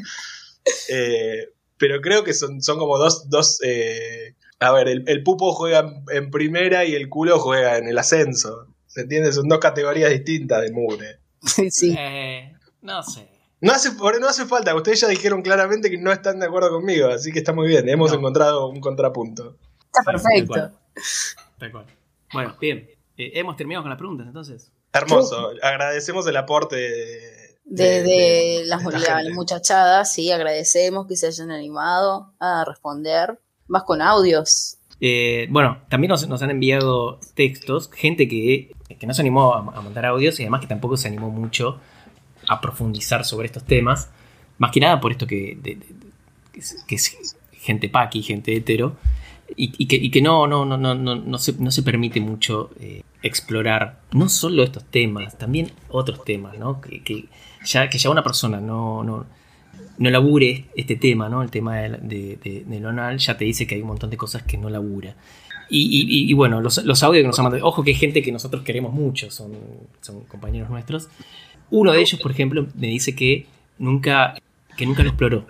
eh, pero creo que son, son como dos... dos eh, a ver, el, el pupo juega en primera y el culo juega en el ascenso. ¿Se entiende? Son dos categorías distintas de mugre. sí. Eh, no sé. No hace, por- no hace falta, ustedes ya dijeron claramente que no están de acuerdo conmigo, así que está muy bien, hemos No. encontrado un contrapunto. Está tal perfecto. cual. Tal cual. Bueno, bien. Eh, hemos terminado con las preguntas entonces. Hermoso, agradecemos el aporte de, De, de las, la muchachadas, sí, agradecemos que se hayan animado a responder. Vas con audios. Eh, bueno, también nos, han enviado textos, gente que, que no se animó a, a mandar audios y además que tampoco se animó mucho a profundizar sobre estos temas. Más que nada por esto que, que es, gente paqui, gente hetero, y, y que, y que no, no, no, no, no, no, se, no se permite mucho eh, explorar no solo estos temas, también otros temas, ¿no? Que, que ya, que ya una persona no, no, no labure este tema, ¿no? El tema de, de, de- del anal, ya te dice que hay un montón de cosas que no labura. Y, y- y- bueno, los, los audios que nos han mandado, ojo que hay gente que nosotros queremos mucho, son, son compañeros nuestros. Uno de ellos, por ejemplo, me dice que nunca, que nunca lo exploró,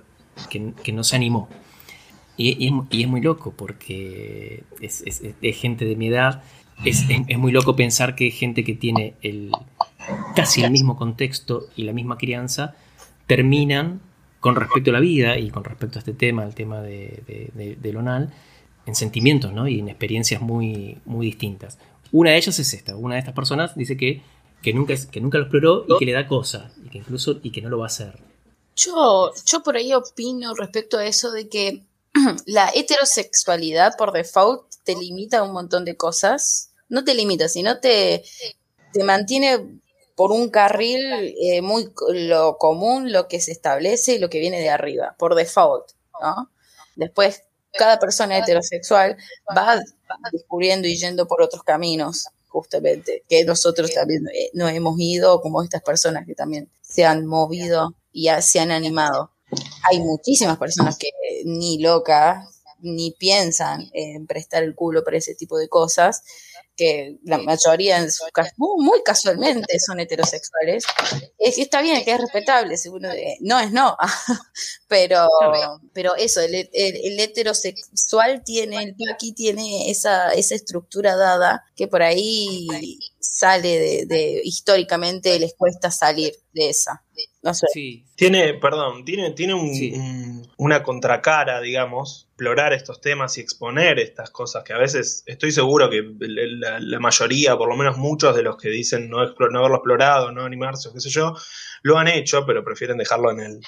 que, que no se animó. Y, y es, y es muy loco porque es, es- es- gente de mi edad. Es muy loco pensar que gente que tiene el, casi el mismo contexto y la misma crianza terminan con respecto a la vida y con respecto a este tema, el tema de, de, de- del onal, en sentimientos ¿no? y en experiencias muy, muy distintas. Una de ellas es esta, una de estas personas dice que, que, nunca, que nunca lo exploró y que le da cosa, y que incluso y que no lo va a hacer. Yo, yo por ahí opino respecto a eso de que la heterosexualidad por default te limita a un montón de cosas. No te limita, sino te, te mantiene por un carril eh, muy lo común, lo que se establece y lo que viene de arriba, por default, ¿no? Después, cada persona heterosexual va descubriendo y yendo por otros caminos, justamente, que nosotros también eh, no hemos ido, como estas personas que también se han movido y se han animado. Hay muchísimas personas que ni locas ni piensan en prestar el culo para ese tipo de cosas, que la mayoría en su muy, casualmente son heterosexuales. Es está bien, que es respetable, seguro de- no es no, pero, pero eso, el, el- el heterosexual tiene, el paqui tiene esa, esa estructura dada que por ahí sale de, de- históricamente les cuesta salir de esa. No sé. Sí, Tiene, perdón, tiene, tiene un- Sí. un- una contracara, digamos, explorar estos temas y exponer estas cosas que a veces estoy seguro que la, la mayoría, por lo menos muchos de los que dicen no, explo- no haberlo explorado, no animarse o qué sé yo, lo han hecho, pero prefieren dejarlo en el,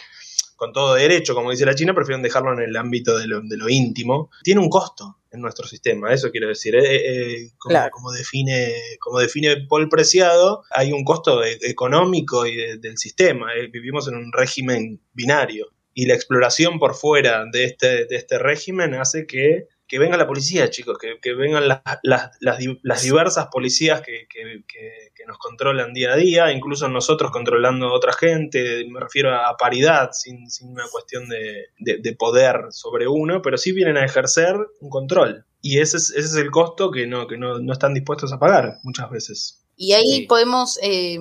con todo derecho, como dice la China, prefieren dejarlo en el ámbito de lo, de lo íntimo. Tiene un costo en nuestro sistema, eso quiero decir. Eh, eh, como, Claro. como define, como define Paul Preciado, hay un costo e- económico y de- del sistema. Eh, vivimos en un régimen binario. Y la exploración por fuera de este, de este régimen hace que, que venga la policía, chicos, que, que vengan las, las, las, las diversas policías que, que, que, nos controlan día a día, incluso nosotros controlando a otra gente, me refiero a paridad, sin, sin una cuestión de, de, poder sobre uno, pero sí vienen a ejercer un control. Y ese es, ese es el costo que, no, que no, no están dispuestos a pagar muchas veces. Y ahí podemos... Eh,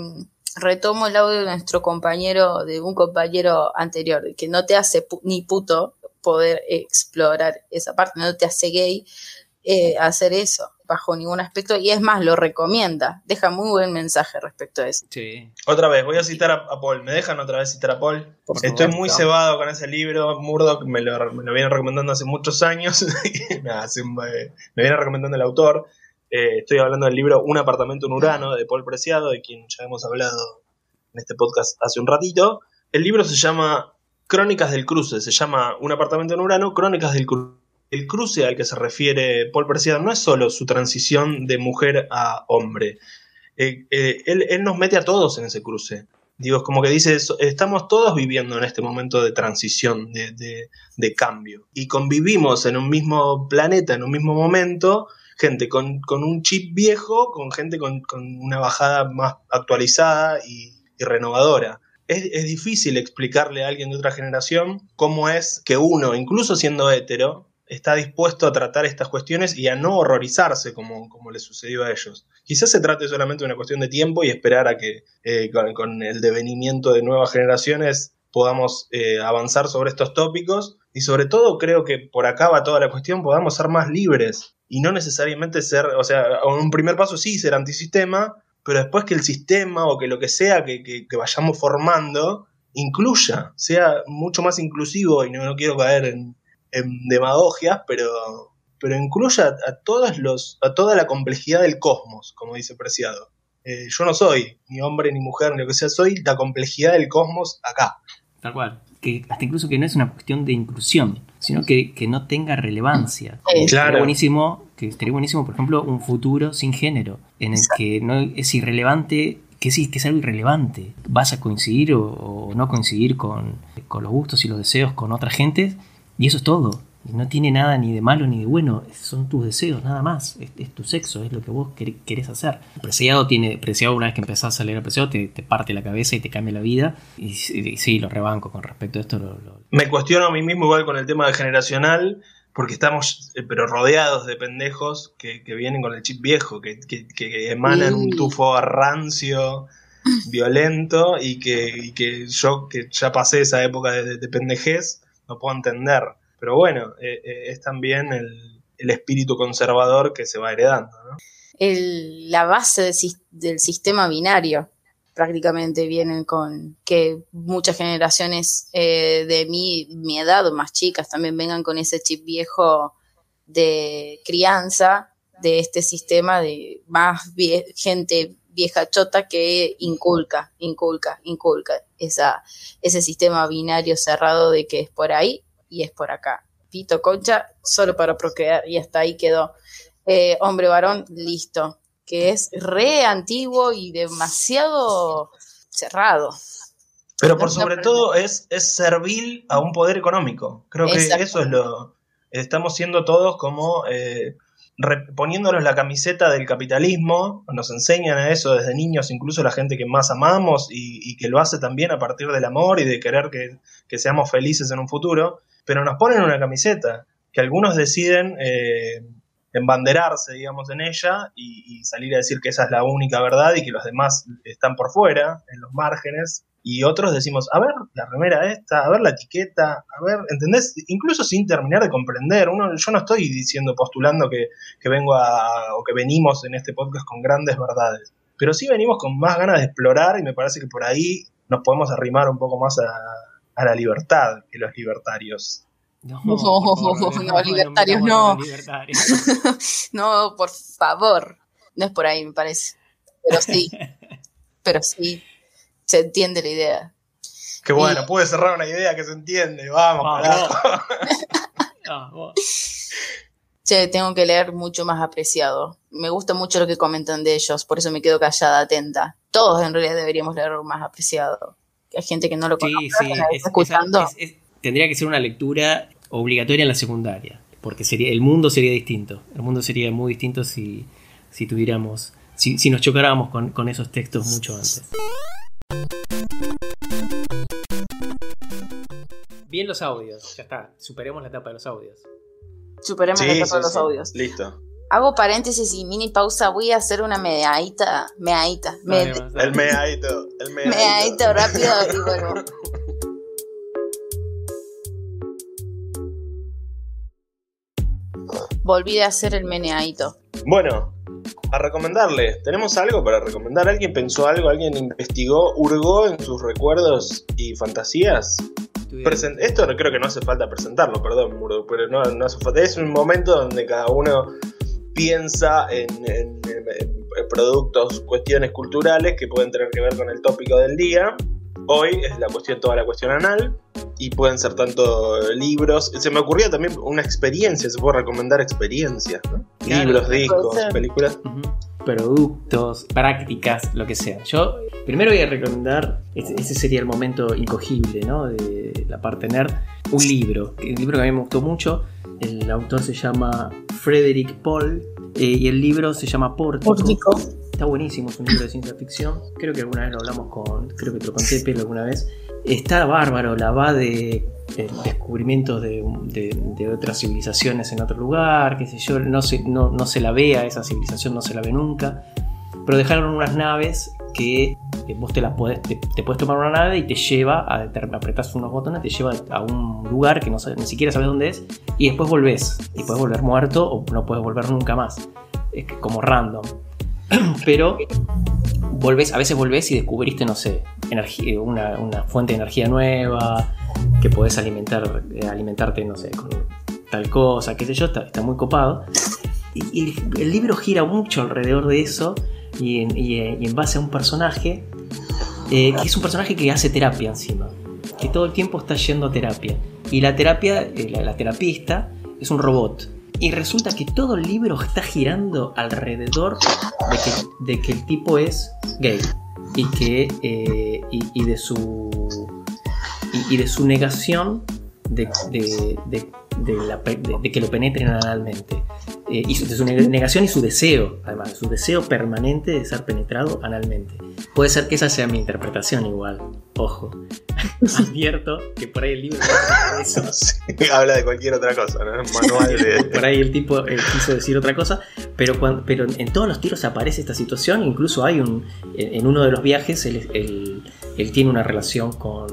retomo el audio de nuestro compañero, de un compañero anterior, que no te hace ni puto poder explorar esa parte, no te hace gay eh, hacer eso bajo ningún aspecto y es más, lo recomienda, deja muy buen mensaje respecto a eso. Sí. Otra vez, voy a citar a, Paul, ¿me dejan otra vez citar a Paul? Estoy muy cebado con ese libro, Murdoch me lo, me lo viene recomendando hace muchos años, me, viene recomendando el autor, eh, estoy hablando del libro Un apartamento en Urano de Paul Preciado, de quien ya hemos hablado en este podcast hace un ratito. El libro se llama Crónicas del Cruce, se llama Un apartamento en Urano, Crónicas del Cruce. El cruce al que se refiere Paul Preciado no es solo su transición de mujer a hombre. Eh, eh, él, nos mete a todos en ese cruce. Digo, es como que dice, estamos todos viviendo en este momento de transición, de, de, cambio. Y convivimos en un mismo planeta, en un mismo momento, gente con, un chip viejo, con gente con, una bajada más actualizada y renovadora es, difícil explicarle a alguien de otra generación cómo es que uno, incluso siendo hetero, está dispuesto a tratar estas cuestiones y a no horrorizarse como, como le sucedió a ellos. Quizás se trate solamente de una cuestión de tiempo y esperar a que eh, con, el devenimiento de nuevas generaciones podamos eh, avanzar sobre estos tópicos y sobre todo creo que por acá va toda la cuestión, podamos ser más libres y no necesariamente ser, o sea, un primer paso sí ser antisistema, pero después que el sistema o que lo que sea que, vayamos formando incluya, sea mucho más inclusivo, y no, quiero caer en, demagogias, pero, pero incluya a, todos los, a toda la complejidad del cosmos, como dice Preciado. Eh, yo no soy ni hombre ni mujer ni lo que sea, soy la complejidad del cosmos acá. Tal cual. Que hasta incluso que no es una cuestión de inclusión, sino que, no tenga relevancia. Claro. buenísimo que sería buenísimo, por ejemplo, un futuro sin género, en el que no es irrelevante, que sí, que es algo irrelevante. Vas a coincidir o, no coincidir con, con, los gustos y los deseos con otra gente, y eso es todo. no tiene nada ni de malo ni de bueno, son tus deseos, nada más. Es, tu sexo, es lo que vos querés hacer. Preciado tiene, Preciado una vez que empezás a leer Preciado te, te parte la cabeza y te cambia la vida. Y, sí, lo rebanco con respecto a esto. Me cuestiono a mí mismo igual con el tema de generacional porque estamos eh, pero rodeados de pendejos que, vienen con el chip viejo, que, emanan un tufo rancio, violento, y que, yo que ya pasé esa época de, pendejez, no puedo entender. Pero bueno, eh, eh, es también el, espíritu conservador que se va heredando. ¿no? la base del sistema binario prácticamente vienen con que muchas generaciones eh, de mi, mi edad o más chicas también vengan con ese chip viejo de crianza de este sistema de más gente vieja chota que inculca, inculca, inculca esa, ese sistema binario cerrado de que es por ahí y es por acá. Pito, concha, solo para procrear y hasta ahí quedó. Eh, hombre, varón, listo que es re antiguo y demasiado cerrado. Pero por sobre todo es, es servil a un poder económico. Creo que eso es lo... Estamos siendo todos como eh, poniéndonos la camiseta del capitalismo, nos enseñan a eso desde niños, incluso la gente que más amamos y, que lo hace también a partir del amor y de querer que, seamos felices en un futuro, pero nos ponen una camiseta que algunos deciden... Eh, embanderarse, digamos, en ella y, salir a decir que esa es la única verdad y que los demás están por fuera, en los márgenes. Y otros decimos, a ver, la remera esta, a ver la etiqueta, a ver, ¿entendés? Incluso sin terminar de comprender. Uno, yo no estoy diciendo, postulando que, vengo a, o que venimos en este podcast con grandes verdades. Pero sí venimos con más ganas de explorar y me parece que por ahí nos podemos arrimar un poco más a la libertad que los libertarios. No, no, libertarios no. no, por favor. No es por ahí, me parece. Pero sí. pero sí. Se entiende la idea. Qué bueno, pude cerrar una idea que se entiende. Vamos, carajo. Che, tengo que leer mucho más apreciado. Me gusta mucho lo que comentan de ellos, por eso me quedo callada, atenta. Todos en realidad deberíamos leer más apreciado. Hay gente que no lo conoce, sí, sí. escuchando tendría que ser una lectura obligatoria en la secundaria. porque sería, el mundo sería distinto. El mundo sería muy distinto si, si tuviéramos, si, si nos chocáramos con, con esos textos mucho antes. Bien los audios, ya está. Superemos la etapa de los audios. Superemos la Sí, etapa de los sí. audios. Listo. Hago paréntesis y mini pausa. Voy a hacer una meadita. Meadita. Me. El meadito. El meadito. meadito rápido y vuelvo. Volví a hacer el meneadito. Bueno, a recomendarle. ¿Tenemos algo para recomendar? ¿Alguien pensó algo? ¿Alguien investigó? ¿Hurgó en sus recuerdos y fantasías? Presen- Esto no- creo que no hace falta presentarlo, perdón, Muro, pero no, no hace falta. Es un momento donde cada uno piensa en, en- en- en productos, cuestiones culturales que pueden tener que ver con el tópico del día. Hoy es la cuestión, toda la cuestión anal, y pueden ser tanto libros. Se me ocurría también una experiencia, se puede recomendar experiencias, ¿no? Claro, libros, discos, películas. Productos, prácticas, lo que sea. Yo primero voy a recomendar, ese, ese sería el momento incogible, ¿no? De la parte nerd, un libro. Un libro que a mí me gustó mucho. El autor se llama Frederick Paul eh, y el libro se llama Pórtico. Pórtico. Está buenísimo, es un libro de ciencia ficción. Creo que alguna vez lo hablamos con, creo que te lo conté, alguna vez. Está bárbaro, la va de eh, descubrimientos de, de- de otras civilizaciones en otro lugar, qué sé yo, no se, no, no se la ve a esa civilización, no se la ve nunca. Pero dejaron unas naves que eh, vos te las podés, te, te puedes tomar una nave y te lleva, a, determin- apretás unos botones, te lleva a un lugar que no ni siquiera sabes dónde es, y después volvés. Y puedes volver muerto o no puedes volver nunca más. Es que como random. Pero volvés, a veces volvés y descubriste, no sé, energía, una, fuente de energía nueva, que podés alimentar, eh, alimentarte, no sé, con tal cosa, qué sé yo, está, está muy copado. Y, el, libro gira mucho alrededor de eso y en, eh, base a un personaje, eh, que es un personaje que hace terapia encima, que todo el tiempo está yendo a terapia. Y la terapia, eh, la, la terapista, es un robot. Y resulta que todo el libro está girando alrededor de que, el tipo es gay y que eh, y, de su y, de su negación de- de la de- de que lo penetren analmente Eh, y su- de su ne- negación y su deseo además su deseo permanente de ser penetrado analmente puede ser que esa sea mi interpretación igual ojo advierto que por ahí el libro no eso Sí, habla de cualquier otra cosa, ¿no? Manual de. por ahí el tipo eh, quiso decir otra cosa, pero, cuan- pero en todos los tiros aparece esta situación, incluso hay un, en en uno de los viajes él, él- él tiene una relación con,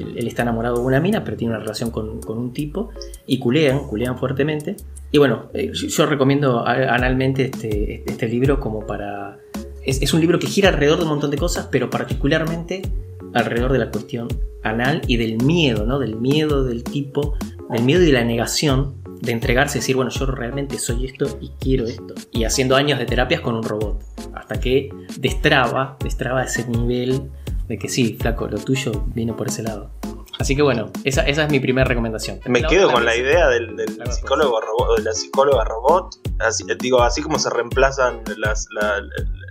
él, él está enamorado de una mina, pero tiene una relación con, con un tipo, y culean, culean fuertemente, y bueno, eh, yo, recomiendo analmente este, este libro como para... Es, es un libro que gira alrededor de un montón de cosas, pero particularmente alrededor de la cuestión anal y del miedo, ¿no? Del miedo del tipo, del miedo y de la negación de entregarse y decir, bueno, yo realmente soy esto y quiero esto. Y haciendo años de terapias con un robot. Hasta que destraba, destraba ese nivel de que sí, flaco, lo tuyo vino por ese lado. Así que bueno, esa, esa es mi primera recomendación. Me La quedo otra con la idea del, del Claro, psicólogo robot, de la psicóloga robot. Así, digo, así como se reemplazan las, la-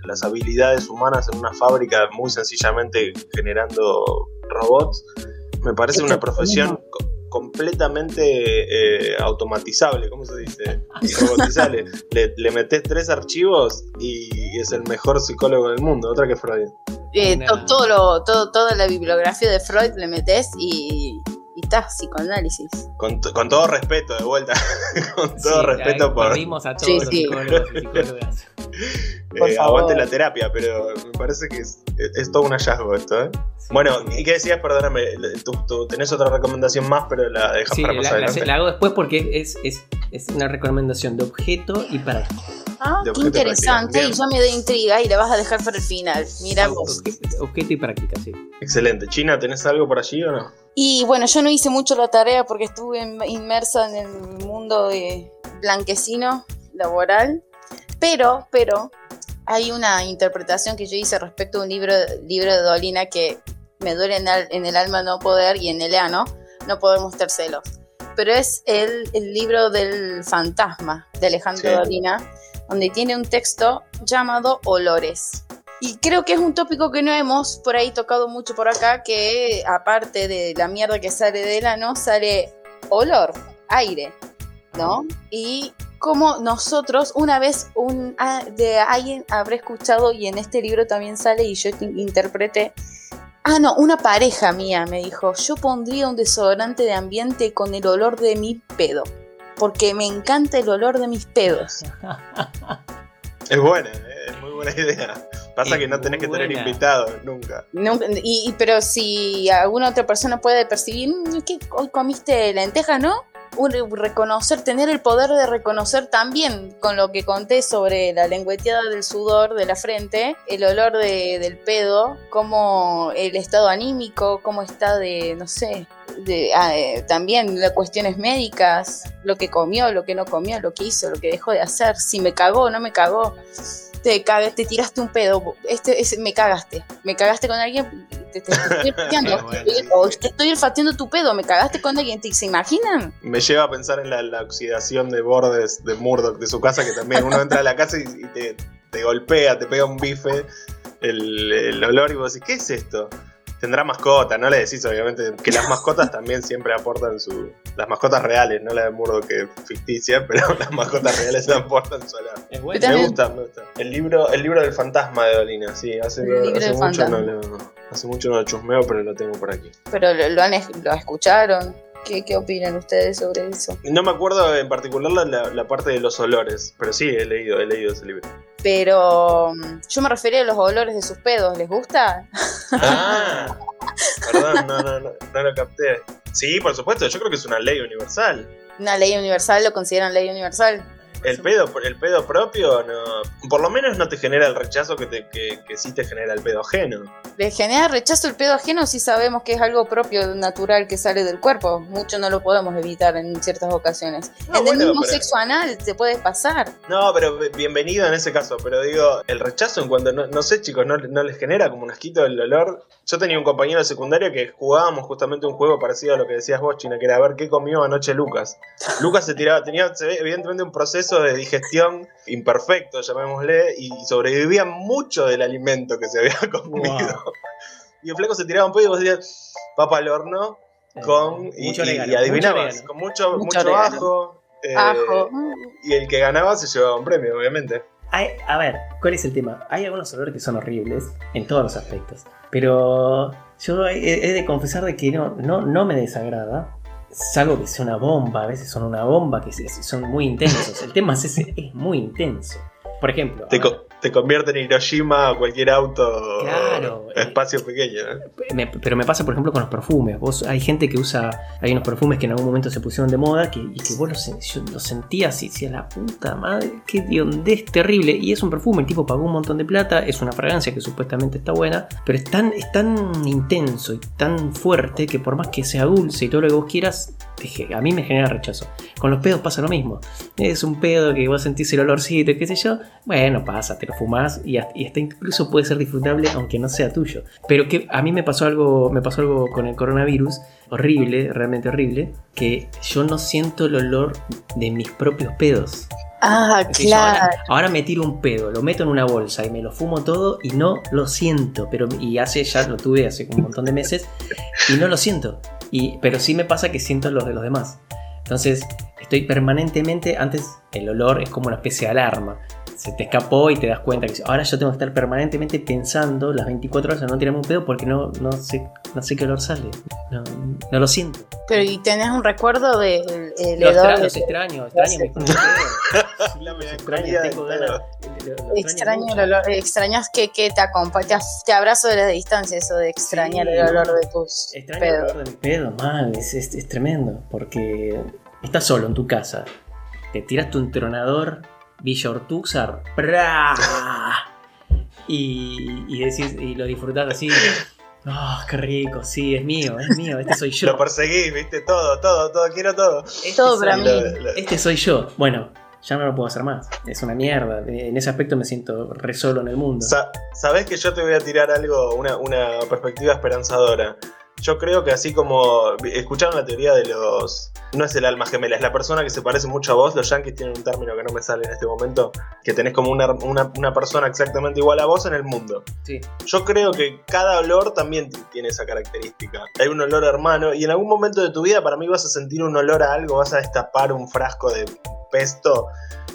las habilidades humanas en una fábrica muy sencillamente generando robots, me parece una profesión completamente eh, automatizable, ¿cómo se dice? Robotizable. le, le metes tres archivos y es el mejor psicólogo del mundo, otra que Freud. Eh, to- todo lo, todo, toda la bibliografía de Freud le metes y, y está, psicoanálisis. Con, todo respeto, de vuelta. con todo Sí, respeto por, perdimos a todos Sí, los sí. psicólogos y psicólogas. Eh, aguante la terapia, pero me parece que es, es todo un hallazgo esto, ¿eh? Bueno, ¿y qué decías? Perdóname, tú, tú tenés otra recomendación más, pero la dejas Sí, para la, más la- adelante. la hago después porque es, es, es una recomendación de objeto y práctica. Ah, qué interesante. Y ya me da intriga y la vas a dejar para el final. Mira vos. Obje- Objeto y práctica, sí. Excelente. China, ¿tenés algo por allí o no? Y bueno, yo no hice mucho la tarea porque estuve in- inmersa en el mundo de blanquecino laboral, pero, pero hay una interpretación que yo hice respecto a un libro, libro de Dolina que me duele en el, en el alma no poder y en el ano no poder mostrárselos. Pero es el, el libro del fantasma de Alejandro Sí. Dolina, donde tiene un texto llamado Olores. Y creo que es un tópico que no hemos por ahí tocado mucho por acá, que aparte de la mierda que sale del ano, sale olor, aire. ¿no? Y como nosotros, una vez un, de alguien habré escuchado, y en este libro también sale, y yo interpreté, ah, no, una pareja mía me dijo, yo pondría un desodorante de ambiente con el olor de mi pedo, porque me encanta el olor de mis pedos. Es buena, eh, es muy buena idea. Pasa que no tenés que tener invitados nunca. y, pero si alguna otra persona puede percibir, mm, ¿qué hoy comiste lentejas, no? Reconocer, tener el poder de reconocer también con lo que conté sobre la lengüeteada del sudor de la frente, el olor del pedo, como el estado anímico, cómo está de, no sé, de, ah, eh, también las cuestiones médicas, lo que comió, lo que no comió, lo que hizo, lo que dejó de hacer, si me cagó o no me cagó te, te tiraste un pedo, este, me cagaste, me cagaste con alguien, te, estoy olfateando, tu pedo, me cagaste con alguien, ¿se imaginan? Me lleva a pensar en la, oxidación de bordes de Murdoch de su casa, que también uno entra a la casa y, te, golpea, te pega un bife el, el olor y vos decís, ¿qué es esto? Tendrá mascota, no le decís obviamente que las mascotas también siempre aportan su... Las mascotas reales, no la de Murdo que es ficticia, pero las mascotas reales aportan su olor. Me gusta, me gusta. El libro, el libro del fantasma de Dolina, sí, hace, mucho no lo, hace mucho no lo chusmeo, pero lo tengo por aquí. Pero lo, han, lo escucharon. ¿Qué, ¿Qué, opinan ustedes sobre eso? No me acuerdo en particular la, la, parte de los olores, pero sí he leído, he leído ese libro. Pero mm, yo me refería a los olores de sus pedos, ¿les gusta? Ah, perdón, no, no, no, no lo capté. Sí, por supuesto, yo creo que es una ley universal. Una ley universal, lo consideran ley universal. El pedo, el pedo propio, no, por lo menos no te genera el rechazo que, te, que, que sí te genera el pedo ajeno. Le genera rechazo el pedo ajeno si sabemos que es algo propio, natural, que sale del cuerpo. Mucho no lo podemos evitar en ciertas ocasiones. en el mismo sexo anal te puede pasar. No, pero bienvenido en ese caso. Pero digo, el rechazo en cuanto, no, sé chicos, no, no, les genera como un asquito el olor. Yo tenía un compañero de secundaria que jugábamos justamente un juego parecido a lo que decías vos, China, que era a ver qué comió anoche Lucas. Lucas se tiraba, tenía evidentemente un proceso de digestión imperfecto, llamémosle, y sobrevivía mucho del alimento que se había comido. Y el flaco se tiraba un poco y vos decías, papa al horno, eh, con, y, adivinabas, con mucho, mucho, eh, ajo, Y el que ganaba se llevaba un premio, obviamente. a ver, ¿cuál es el tema? Hay algunos olores que son horribles en todos los aspectos. Pero yo he, de confesar de que no, no, no me desagrada algo que sea una bomba, a veces son una bomba que son muy intensos. El tema es ese, es muy intenso. Por ejemplo. Te, convierte en Hiroshima a cualquier auto. Claro. Espacio pequeño. pero me pasa, por ejemplo, con los perfumes. Vos, hay gente que usa. Hay unos perfumes que en algún momento se pusieron de moda que, y que vos los, sentías y decías, la puta madre, qué diondez terrible. Y es un perfume, el tipo pagó un montón de plata. Es una fragancia que supuestamente está buena. Pero es tan, es tan intenso y tan fuerte que por más que sea dulce y todo lo que vos quieras, a mí me genera rechazo. Con los pedos pasa lo mismo. Es un pedo que vos sentís el olorcito, qué sé yo. Bueno, pasa, te lo fumás y hasta, incluso puede ser disfrutable aunque no sea tuyo. Pero que a mí me pasó algo, me pasó algo con el coronavirus horrible, realmente horrible, que yo no siento el olor de mis propios pedos. Ah, claro. Ahora, me tiro un pedo, lo meto en una bolsa y me lo fumo todo y no lo siento. Pero, y hace ya lo tuve hace un montón de meses y no lo siento. Y, pero sí me pasa que siento los de los demás. Entonces, estoy permanentemente, antes el olor es como una especie de alarma se te escapó y te das cuenta que ahora yo tengo que estar permanentemente pensando las 24 horas en no tirarme un pedo porque no, no, sé, no sé qué olor sale. No, no lo siento. Pero ¿y tenés un recuerdo del de, el olor? Los extraño, extraño La extraño, extraño el olor, extrañas que, que te acompaña, te abrazo de la distancia eso de extrañar el olor de tus Extraño el olor de mi pedo, mal, es, es, es tremendo, porque estás solo en tu casa, te tiras tu entronador Villa Ortúzar. Y, y, decís, y lo disfrutás así. ¡Ah, qué rico! Sí, es mío, es mío, este soy yo. Lo perseguí, viste, todo, todo, todo, quiero todo. Este todo para mí. Este soy yo. Bueno, ya no lo puedo hacer más. Es una mierda. En ese aspecto me siento re solo en el mundo. Sabes que yo te voy a tirar algo, una, una perspectiva esperanzadora. Yo creo que así como escucharon la teoría de los... No es el alma gemela, es la persona que se parece mucho a vos. Los yankees tienen un término que no me sale en este momento, que tenés como una, una, una persona exactamente igual a vos en el mundo. Sí. Yo creo que cada olor también tiene esa característica. Hay un olor hermano y en algún momento de tu vida para mí vas a sentir un olor a algo, vas a destapar un frasco de pesto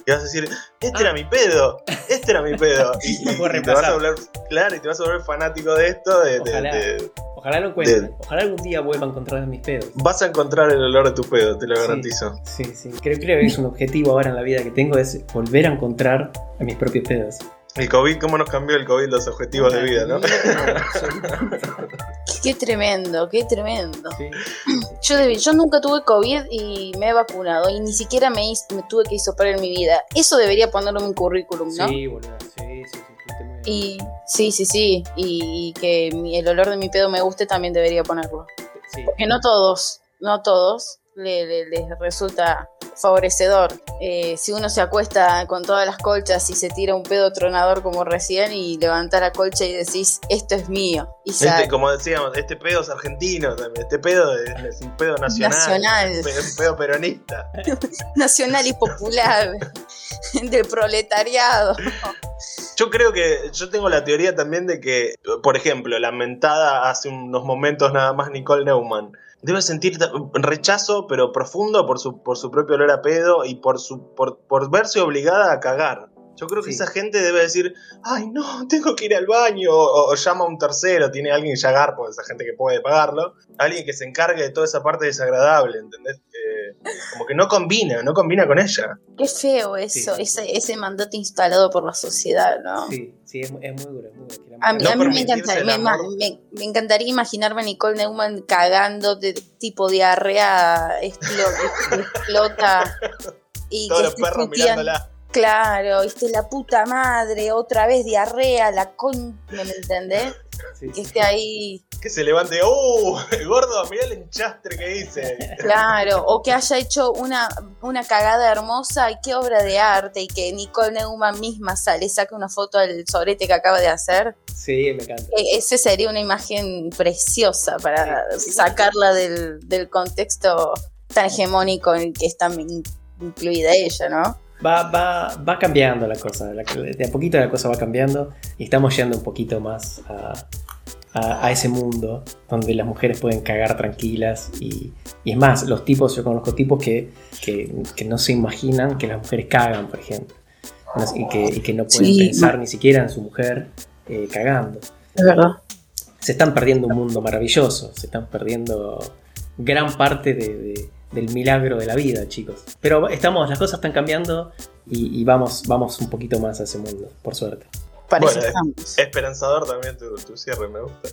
y vas a decir, este era mi pedo, este era mi pedo. Y, y- te vas a volver, claro, y te vas a volver fanático de esto, de- Ojalá. de, Ojalá lo. Ojalá algún día vuelva a encontrar mis pedos. Vas a encontrar el olor de tu pedo, te lo Sí. garantizo. Sí, sí. Creo, creo que es un objetivo ahora en la vida que tengo, es volver a encontrar a mis propios pedos. El COVID, ¿cómo nos cambió el COVID los objetivos de vida, no? Qué tremendo, qué tremendo. Sí. Yo, deb- yo nunca tuve COVID y me he vacunado y ni siquiera me, hice- me tuve que hisopar en mi vida. Eso debería ponerlo en mi currículum, ¿no? Sí, boludo. Sí, sí, sí. Y sí, sí, sí. Y, y que mi- el olor de mi pedo me guste también debería ponerlo. Sí. Que no todos, no todos le- le- les resulta favorecedor. Eh, si uno se acuesta con todas las colchas y se tira un pedo tronador como recién y levanta la colcha y decís, esto es mío. Y Este, como decíamos, este pedo es argentino también. Este pedo es, es un pedo nacional. Nacional. Es un pedo- un pedo peronista. nacional y popular del proletariado. Yo creo que yo tengo la teoría también de que, por ejemplo, lamentada hace unos momentos nada más Nicole Neumann, debe sentir rechazo, pero profundo por su, por su propio olor a pedo y por, su, por, por verse obligada a cagar. Yo creo que Sí. esa gente debe decir, ay no, tengo que ir al baño, o, o llama a un tercero, tiene alguien que ya garpo, esa gente que puede pagarlo, alguien que se encargue de toda esa parte desagradable, ¿entendés? Como que no combina, no combina con ella. Qué feo eso, Sí. ese, ese mandato instalado por la sociedad, ¿no? Sí, sí, es, es muy duro. Es muy duro. A mí, No a mí me, permitirse encanta- el me, encantaría imaginarme a Nicole Neumann cagando de tipo diarrea, explo- explota. Y Todos que los perros mirándola. Claro, viste, la puta madre, otra vez diarrea, la con... ¿Me entendés? Sí, Que sí. esté ahí, Que se levante, ¡uh! Gordo, mirá el enchastre que hice. claro, o que haya hecho una, una cagada hermosa y qué obra de arte, y que Nicole Neumann misma sale, saque una foto del sobrete que acaba de hacer. Sí, me encanta. E- Ese sería una imagen preciosa para Sí. sacarla del, del contexto tan hegemónico en el que está in- incluida ella, ¿no? Va, va, va cambiando la cosa. de a poquito la cosa va cambiando y estamos yendo un poquito más a, a- a ese mundo donde las mujeres pueden cagar tranquilas. Y, y es más, los tipos, yo conozco tipos que, que, que no se imaginan que las mujeres cagan, por ejemplo. Y, que, y que no pueden Sí. pensar ni siquiera en su mujer eh, cagando. Es verdad. se están perdiendo un mundo maravilloso, se están perdiendo gran parte de- de- del milagro de la vida, chicos. Pero estamos, las cosas están cambiando y, y vamos, vamos un poquito más a ese mundo, por suerte. Parece Bueno. Esperanzador también tu, tu cierre, me gusta.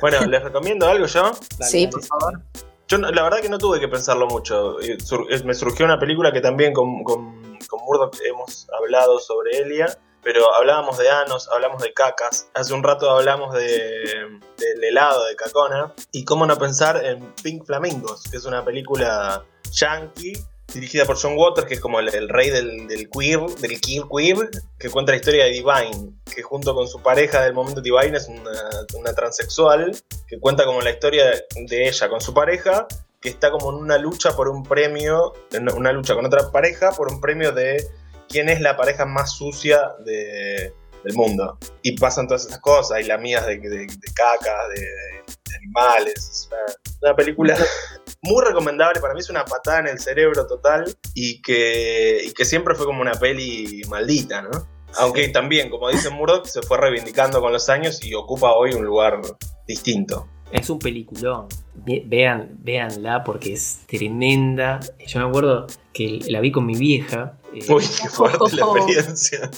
Bueno, ¿les recomiendo algo yo? Dale, Sí, por favor. Yo la verdad que no tuve que pensarlo mucho. Eh, Me surgió una película que también con, con, con Murdoch hemos hablado sobre Elia, pero hablábamos de anos, hablamos de cacas. Hace un rato hablamos de, del helado de Cacona. Y cómo no pensar en Pink Flamingos, que es una película yankee dirigida por John Waters, que es como el, rey del, queer, del kill queer, que cuenta la historia de Divine, que junto con su pareja del momento Divine es una, una transexual, que cuenta como la historia de ella con su pareja, que está como en una lucha por un premio, una lucha con otra pareja por un premio de quién es la pareja más sucia de- del mundo. Y pasan todas esas cosas, hay lamidas de, de, de caca, de, de animales. Es una, una película muy recomendable, para mí es una patada en el cerebro total y que, y que siempre fue como una peli maldita, ¿no? Aunque también, como dice Murdoch, se fue reivindicando con los años y ocupa hoy un lugar distinto. Es un peliculón. Ve- Vean, véanla porque es tremenda. Yo me acuerdo que la vi con mi vieja. Eh, Uy, qué fuerte la experiencia.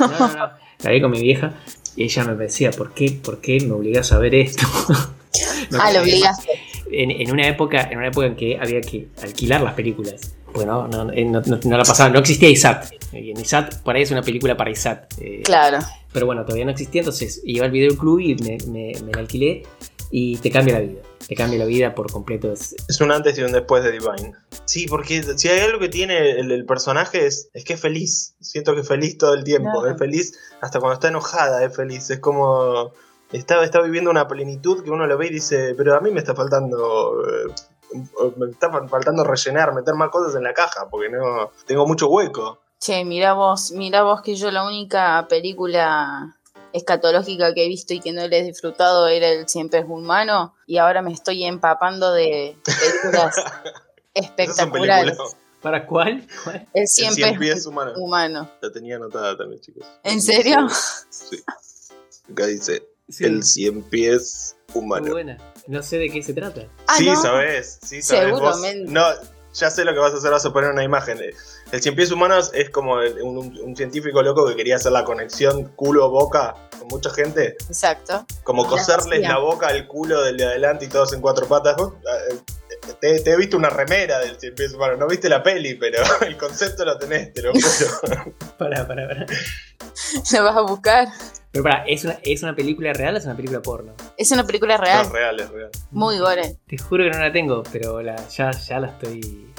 no, no, no. La vi con mi vieja y ella me decía, ¿por qué, por qué me obligas a ver esto? No, Ah, lo porque obligaste. en, en una época en una época en que había que alquilar las películas bueno no, no, no, no la pasaba no existía ISAT y en ISAT por ahí es una película para ISAT eh, Claro. pero bueno todavía no existía entonces iba al videoclub y me, me, me la alquilé y te cambia la vida te cambia la vida por completo es, Es un antes y un después de Divine. Sí, porque si hay algo que tiene el, el personaje es, es que es feliz. Siento que es feliz todo el tiempo. Claro. Es feliz hasta cuando está enojada, es feliz. Es como. está, está viviendo una plenitud que uno lo ve y dice, pero a mí me está faltando... eh, me está faltando rellenar, meter más cosas en la caja, porque no tengo mucho hueco. Che, mira vos, mira vos que yo la única película escatológica que he visto y que no le he disfrutado era el Siempre es humano y ahora me estoy empapando de películas espectaculares. ¿Para cuál? ¿Cuál? El El Siempre cien es pies humano. humano. La tenía anotada también, chicos. ¿En serio? Sí. Acá dice Sí, el cien pies muy humano. buena. No sé de qué se trata. Ah, sí, ¿no? sabes, sí, sabes. vos. Seguramente. No, ya sé lo que vas a hacer, vas a poner una imagen. El cien pies humanos es como el- un, un- un científico loco que quería hacer la conexión culo-boca con mucha gente. Exacto. Como La coserles la boca al culo del de adelante y todos en cuatro patas. Vos, eh, Te, te he visto una remera del cien pies humanos. No viste la peli, pero el concepto lo tenés, te lo juro. Pará, pará, pará. ¿Lo vas a buscar? Pero pará, ¿es una, ¿es una película real o es una película porno? Es una película No, real, es real, es real. muy gore. Te juro que no la tengo, pero la, ya, ya la estoy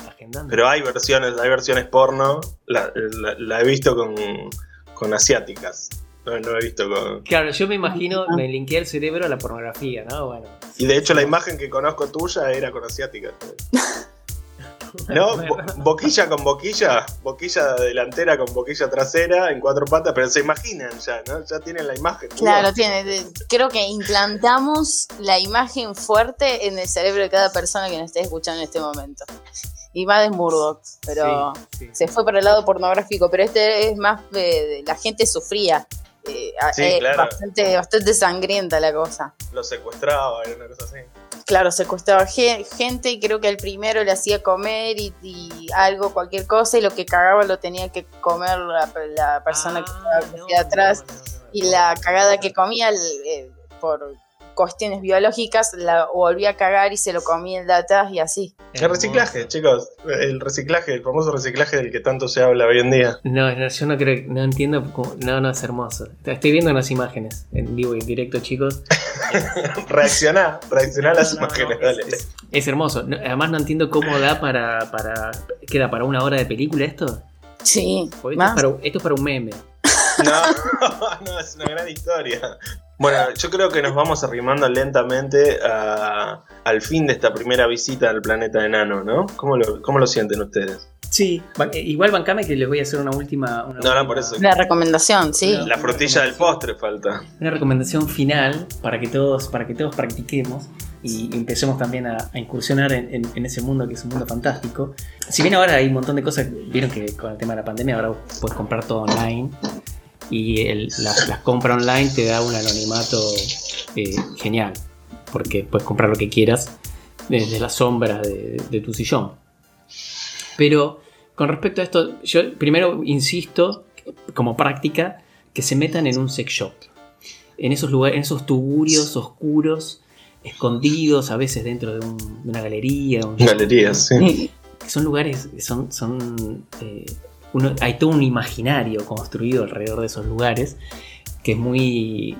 Pero hay versiones, hay versiones porno. La, la- la he visto con, con asiáticas. No, no he visto con. Claro, yo me imagino, me linkeé el cerebro a la pornografía, ¿no? Bueno. Y de hecho la imagen que conozco tuya era con asiáticas. No, bo- boquilla con boquilla, boquilla delantera con boquilla trasera en cuatro patas, pero se imaginan ya, ¿no? Ya tienen la imagen. Claro, tiene. Creo que implantamos la imagen fuerte en el cerebro de cada persona que nos esté escuchando en este momento. Y más de Murdoch, pero Sí, sí. se fue para el lado pornográfico, pero este es más de, de- la gente sufría. Eh, Sí, eh, claro. bastante, bastante sangrienta la cosa. Lo secuestraba, era una cosa así. Claro, secuestraba ge- gente y creo que el primero le hacía comer y, y algo, cualquier cosa, y lo que cagaba lo tenía que comer la, la persona que Ah, estaba no, atrás. no, no. y la cagada que comía el- eh, por cuestiones biológicas la volvía a cagar y se lo comía el de atrás y así. El reciclaje, chicos. El reciclaje, el famoso reciclaje del que tanto se habla hoy en día. No, no, yo no creo, no entiendo cómo- no, no es hermoso. Estoy viendo unas imágenes en vivo y en directo, chicos. Reaccioná, reaccioná a las No, imágenes, no, dale. es, es- es hermoso. No, además no entiendo cómo da para, para... ¿Queda para una hora de película esto? Sí, esto, es más. para, esto es para un meme. No, no, es una gran historia. Bueno, yo creo que nos vamos arrimando lentamente a- al fin de esta primera visita al planeta enano, ¿no? ¿Cómo lo, cómo lo sienten ustedes? Sí. igual bancame que les voy a hacer una última... una No, no, última- por eso. La recomendación, sí. No. La frutilla del postre falta. Una recomendación final para que todos, para que todos practiquemos y empecemos también a, a incursionar en, en- en ese mundo que es un mundo fantástico. Si bien ahora hay un montón de cosas, vieron que con el tema de la pandemia ahora puedes comprar todo online y el- la, la compra online te da un anonimato eh, genial porque puedes comprar lo que quieras desde las sombras de, de tu sillón. Pero con respecto a esto, yo primero insisto como práctica que se metan en un sex shop en esos lugares, en esos tuburios oscuros, escondidos a veces dentro de, un- de una galería. un- Galerías, sí. que son lugares, son, son eh, uno- hay todo un imaginario construido alrededor de esos lugares que es muy,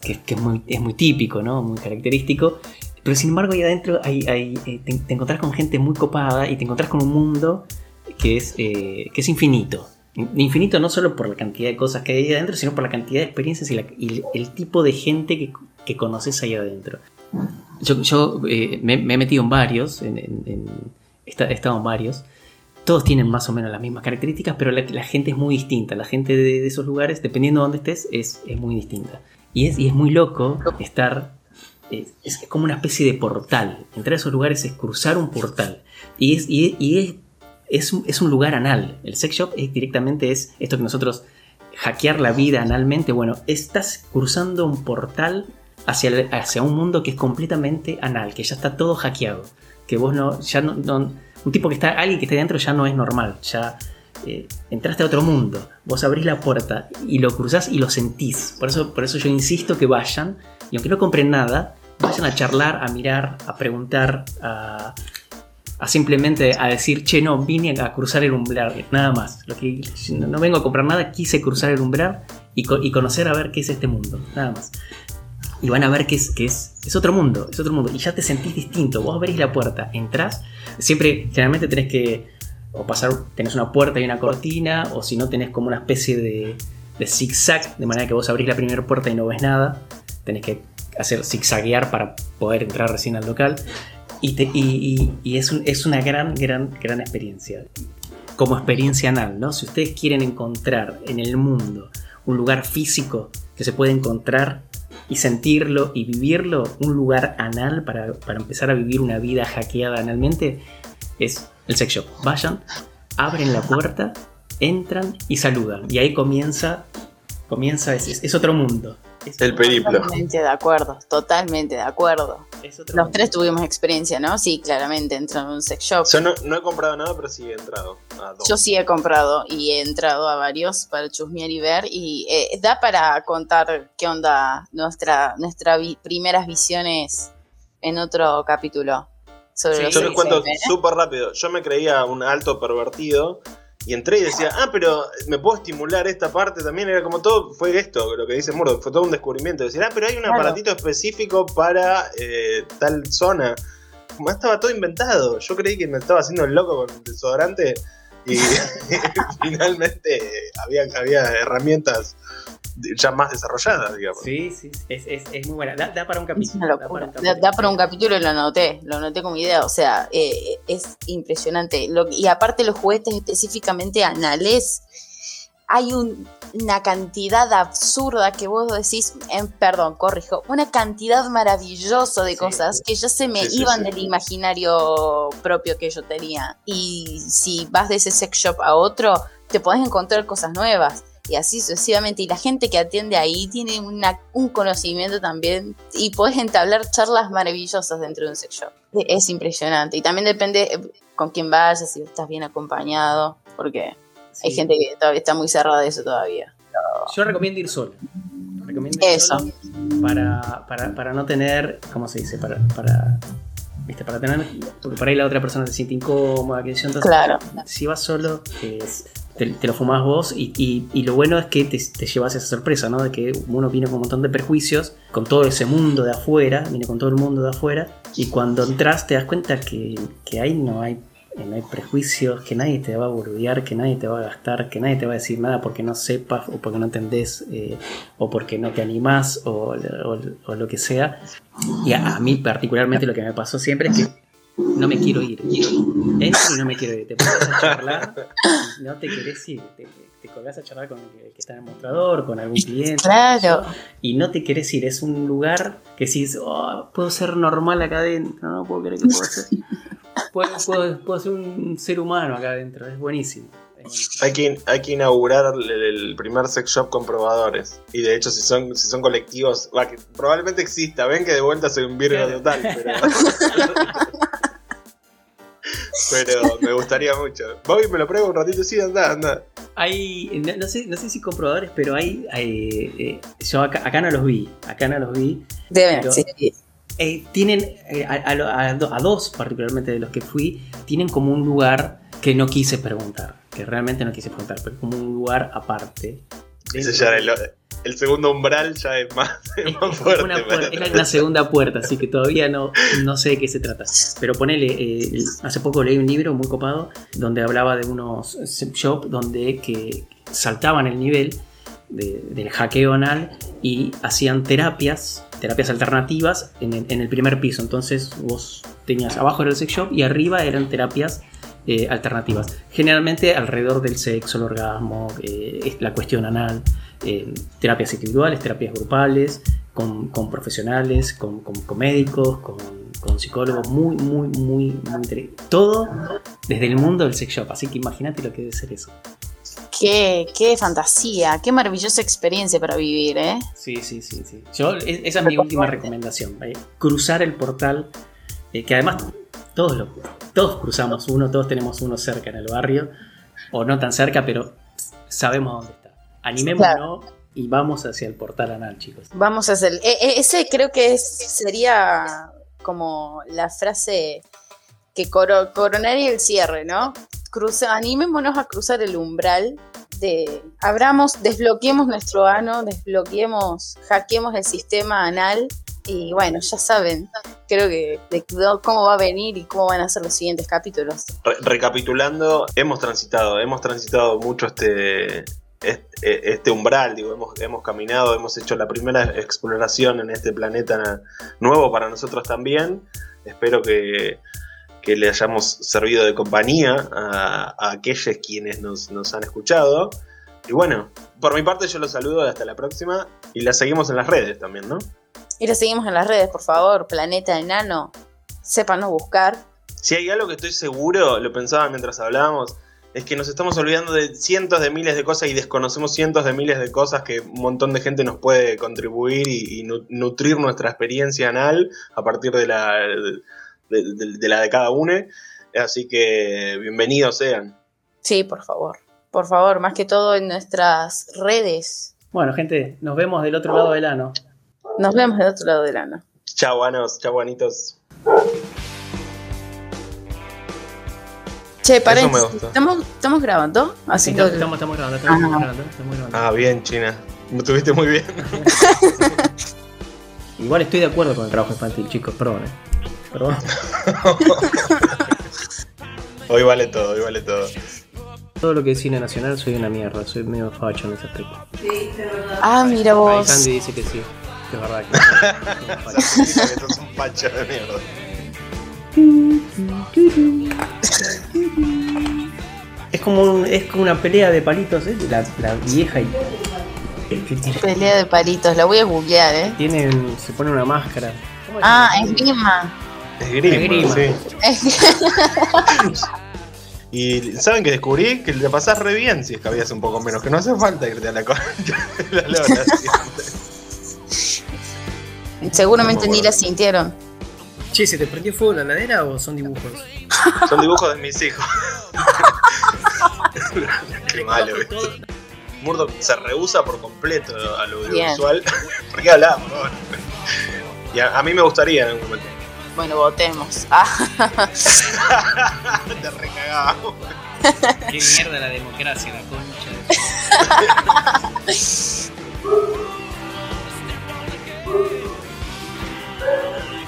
que, que es muy, es muy típico, ¿no? muy característico. Pero sin embargo ahí adentro hay, hay, eh, te, te encontrás con gente muy copada y te encontrás con un mundo que es, eh, que es infinito. Infinito no solo por la cantidad de cosas que hay ahí adentro, sino por la cantidad de experiencias y, la- y el, tipo de gente que, que conoces ahí adentro. Yo, yo, eh, me, me he metido en varios, en, en- en- he estado en varios. Todos tienen más o menos las mismas características, pero la, gente es muy distinta. La gente de, esos lugares, dependiendo de dónde estés, es, muy distinta. Y es, muy loco estar. Es, como una especie de portal. Entrar a esos lugares es cruzar un portal. Y es, un, lugar anal. El sex shop es directamente es esto que nosotros hackear la vida analmente. Bueno, estás cruzando un portal hacia, un mundo que es completamente anal, que ya está todo hackeado. Que vos no, ya no- un tipo que está, alguien que está dentro ya no es normal, ya eh, entraste a otro mundo. Vos abrís la puerta y lo cruzás y lo sentís. Por eso, por eso yo insisto que vayan, y aunque no compren nada, vayan a charlar, a mirar, a preguntar, a, simplemente a decir, che, no, vine a cruzar el umbral, nada más. No, vengo a comprar nada, quise cruzar el umbral y conocer a ver qué es este mundo, nada más. Y van a ver que es, que es, es otro mundo, es otro mundo. Y ya te sentís distinto. Vos abrís la puerta, entrás. Siempre, generalmente tenés que o pasar, tenés una puerta y una cortina, o si no tenés como una especie de, de zigzag, de manera que vos abrís la primera puerta y no ves nada. tenés que hacer zigzaguear para poder entrar recién al local. Y, te- y- y- y es, un- es una gran, gran, gran experiencia. Como experiencia anal, ¿no? Si ustedes quieren encontrar en el mundo un lugar físico que se puede encontrar y sentirlo y vivirlo, un lugar anal para, para empezar a vivir una vida hackeada analmente, es el sex shop. Vayan, abren la puerta, entran y saludan. Y ahí comienza, comienza, es, es- otro mundo. Es El periplo. Totalmente de acuerdo, totalmente de acuerdo. Los tres tuvimos experiencia, ¿no? Sí, claramente entró en un sex shop. Yo no, no he comprado nada, pero sí he entrado a dos. Yo sí he comprado y he entrado a varios para chusmear y ver y eh, da para contar qué onda nuestra nuestra vi- primeras visiones en otro capítulo sobre Sí, Yo les cuento súper rápido. Yo me creía un alto pervertido y entré y decía, ah, pero me puedo estimular esta parte también. Era como todo, fue esto, lo que dice Murdoch, fue todo un descubrimiento. Decir, ah, pero hay un Claro. aparatito específico para eh, tal zona. Como estaba todo inventado. Yo creí que me estaba haciendo el loco con el desodorante y finalmente había, había herramientas ya más desarrolladas, digamos. Sí, sí, es, es- es muy buena. Da, da para un capítulo. da para un Da, capítulo. da para un capítulo y lo anoté, lo anoté como idea. O sea, eh, es impresionante. Lo- y aparte los juguetes específicamente anales, hay un- una cantidad absurda que vos decís, em, perdón, corrijo, una cantidad maravillosa de Sí. cosas que ya se me Sí, iban sí. del imaginario propio que yo tenía. Y si vas de ese sex shop a otro, te podés encontrar cosas nuevas. Y así sucesivamente. Y la gente que atiende ahí tiene una- un conocimiento también. Y podés entablar charlas maravillosas dentro de un sex shop. Es impresionante. Y también depende eh, con quién vayas, si estás bien acompañado. Porque hay gente que todavía está muy cerrada de eso todavía. Yo recomiendo ir solo. Recomiendo ir Eso. solo para, para, para no tener, ¿cómo se dice? Para, para, ¿viste? para tener, porque por ahí la otra persona se siente incómoda, que yo entonces, Claro. si vas solo, es- te, te lo fumás vos y, y- y lo bueno es que te, te llevas esa sorpresa, ¿no? De que uno viene con un montón de prejuicios, con todo ese mundo de afuera, viene con todo el mundo de afuera, y cuando entras te das cuenta que, que ahí no hay, no hay prejuicios, que nadie te va a boludear, que nadie te va a gastar, que nadie te va a decir nada porque no sepas o porque no entendés eh, o porque no te animás o, o- o lo que sea. Y a, a mí particularmente lo que me pasó siempre es que no me quiero ir. Entro y no me quiero ir. Te pones a charlar y no te querés ir. Te, te colgás a charlar con el que, que está en el mostrador, con algún cliente. Claro. Y no te querés ir. Es un lugar que decís, oh, puedo ser normal acá adentro. No puedo creer que puedo ser. Puedo, puedo- puedo ser un ser humano acá adentro. Es buenísimo. Hay que, hay que inaugurar el, el primer sex shop con probadores. Y de hecho, si son, si son colectivos, va, que probablemente exista. Ven que de vuelta soy un virgo Claro. total, pero. pero me gustaría mucho. Bobby me lo prueba un ratito, sí, anda, anda. Hay, no, no sé, no sé si comprobadores, pero hay, hay, eh, yo acá, acá no los vi, acá no los vi. Deben Pero- existir. Eh, tienen, eh, a, a a do- a dos particularmente de los que fui, tienen como un lugar que no quise preguntar, que realmente no quise preguntar, pero como un lugar aparte. Ese ya el, el segugo umbral ya es más, es más fuerte. una, puerta- es una segunda puerta, así que todavía no, no sé de qué se trata. Pero ponele, eh, hace poco leí un libro muy copado donde hablaba de unos shop donde que saltaban el nivel de- del hackeo anal y hacían terapias, terapias alternativas en el, en el primer piso. Entonces vos tenías abajo era el sex shop y arriba eran terapias eh, alternativas. Generalmente alrededor del sexo, el orgasmo, eh, la cuestión anal, eh, terapias individuales, terapias grupales, con, con profesionales, con, con- con médicos, con, psicólogos, muy, muy, muy, muy inter- Todo desde el mundo del sex shop. Así que imagínate lo que debe ser eso. Qué, qué fantasía, qué maravillosa experiencia para vivir, ¿eh? Sí, sí, sí, sí. Yo, es- esa es mi última recomendación. ¿eh? Cruzar el portal, eh, que además todos, lo, todos cruzamos uno, todos tenemos uno cerca en el barrio, o no tan cerca, pero sabemos dónde está. Animémonos y vamos hacia el portal anal, chicos. Vamos a hacer. e- e- ese creo que es- sería como la frase que coro- coronaría el cierre, ¿no? Cruza, animémonos a cruzar el umbral. Abramos, desbloqueemos nuestro ano, desbloqueemos, hackeemos el sistema anal. Y bueno, ya saben, creo que de cómo va a venir y cómo van a ser los siguientes capítulos. Re- recapitulando, hemos transitado, hemos transitado mucho este, este umbral, digo, hemos caminado, hemos hecho la primera exploración en este planeta nuevo para nosotros también. Espero que, le hayamos servido de compañía a, aquellos quienes nos, nos, han escuchado. Y bueno, por mi parte yo los saludo hasta la próxima y la seguimos en las redes también, ¿no? Y la seguimos en las redes, por favor, Planeta Enano, sépanos buscar. Si hay algo que estoy seguro, lo pensaba mientras hablábamos, es que nos estamos olvidando de cientos de miles de cosas y desconocemos cientos de miles de cosas que un montón de gente nos puede contribuir y, nutrir nuestra experiencia anal a partir de la de, la de cada uno. Así que bienvenidos sean. Sí, por favor. Por favor, más que todo en nuestras redes. Bueno, gente, nos vemos del otro lado del ano. Nos vemos del otro lado del ano. Chau, anos, chau, anitos. Che, ¿Estamos, ¿Estamos grabando? Así estamos, estamos, grabando, estamos, grabando, estamos grabando. Ah, bien, China. Me tuviste muy bien. Igual estoy de acuerdo con el trabajo infantil, chicos, perdón. Perdón. hoy vale todo, hoy vale todo. Todo lo que es cine nacional soy una mierda, soy medio facho en ese aspecto. Sí, Ah, mira vos. Ahí Candy dice que sí, que es verdad. Que, sos un facho de mierda. Es como, es como una pelea de palitos, ¿eh? La, la vieja y. Pelea de palitos, la voy a googlear, ¿eh? Tienen, se pone una máscara. Ah, es grima. Es grima, sí. y saben que descubrí que le pasás re bien si es que habías un poco menos, que no hace falta irte a la concha de la lora. Seguramente ni la sintieron. Che, ¿se te prendió fuego la ladera o son dibujos? Son dibujos de mis hijos. Qué malo esto. Murdoch se rehúsa por completo a lo audiovisual. ¿Por qué hablamos? Y a, mí me gustaría en algún momento. Bueno, votemos. Ah. Te recagamos. Qué mierda la democracia, la concha de...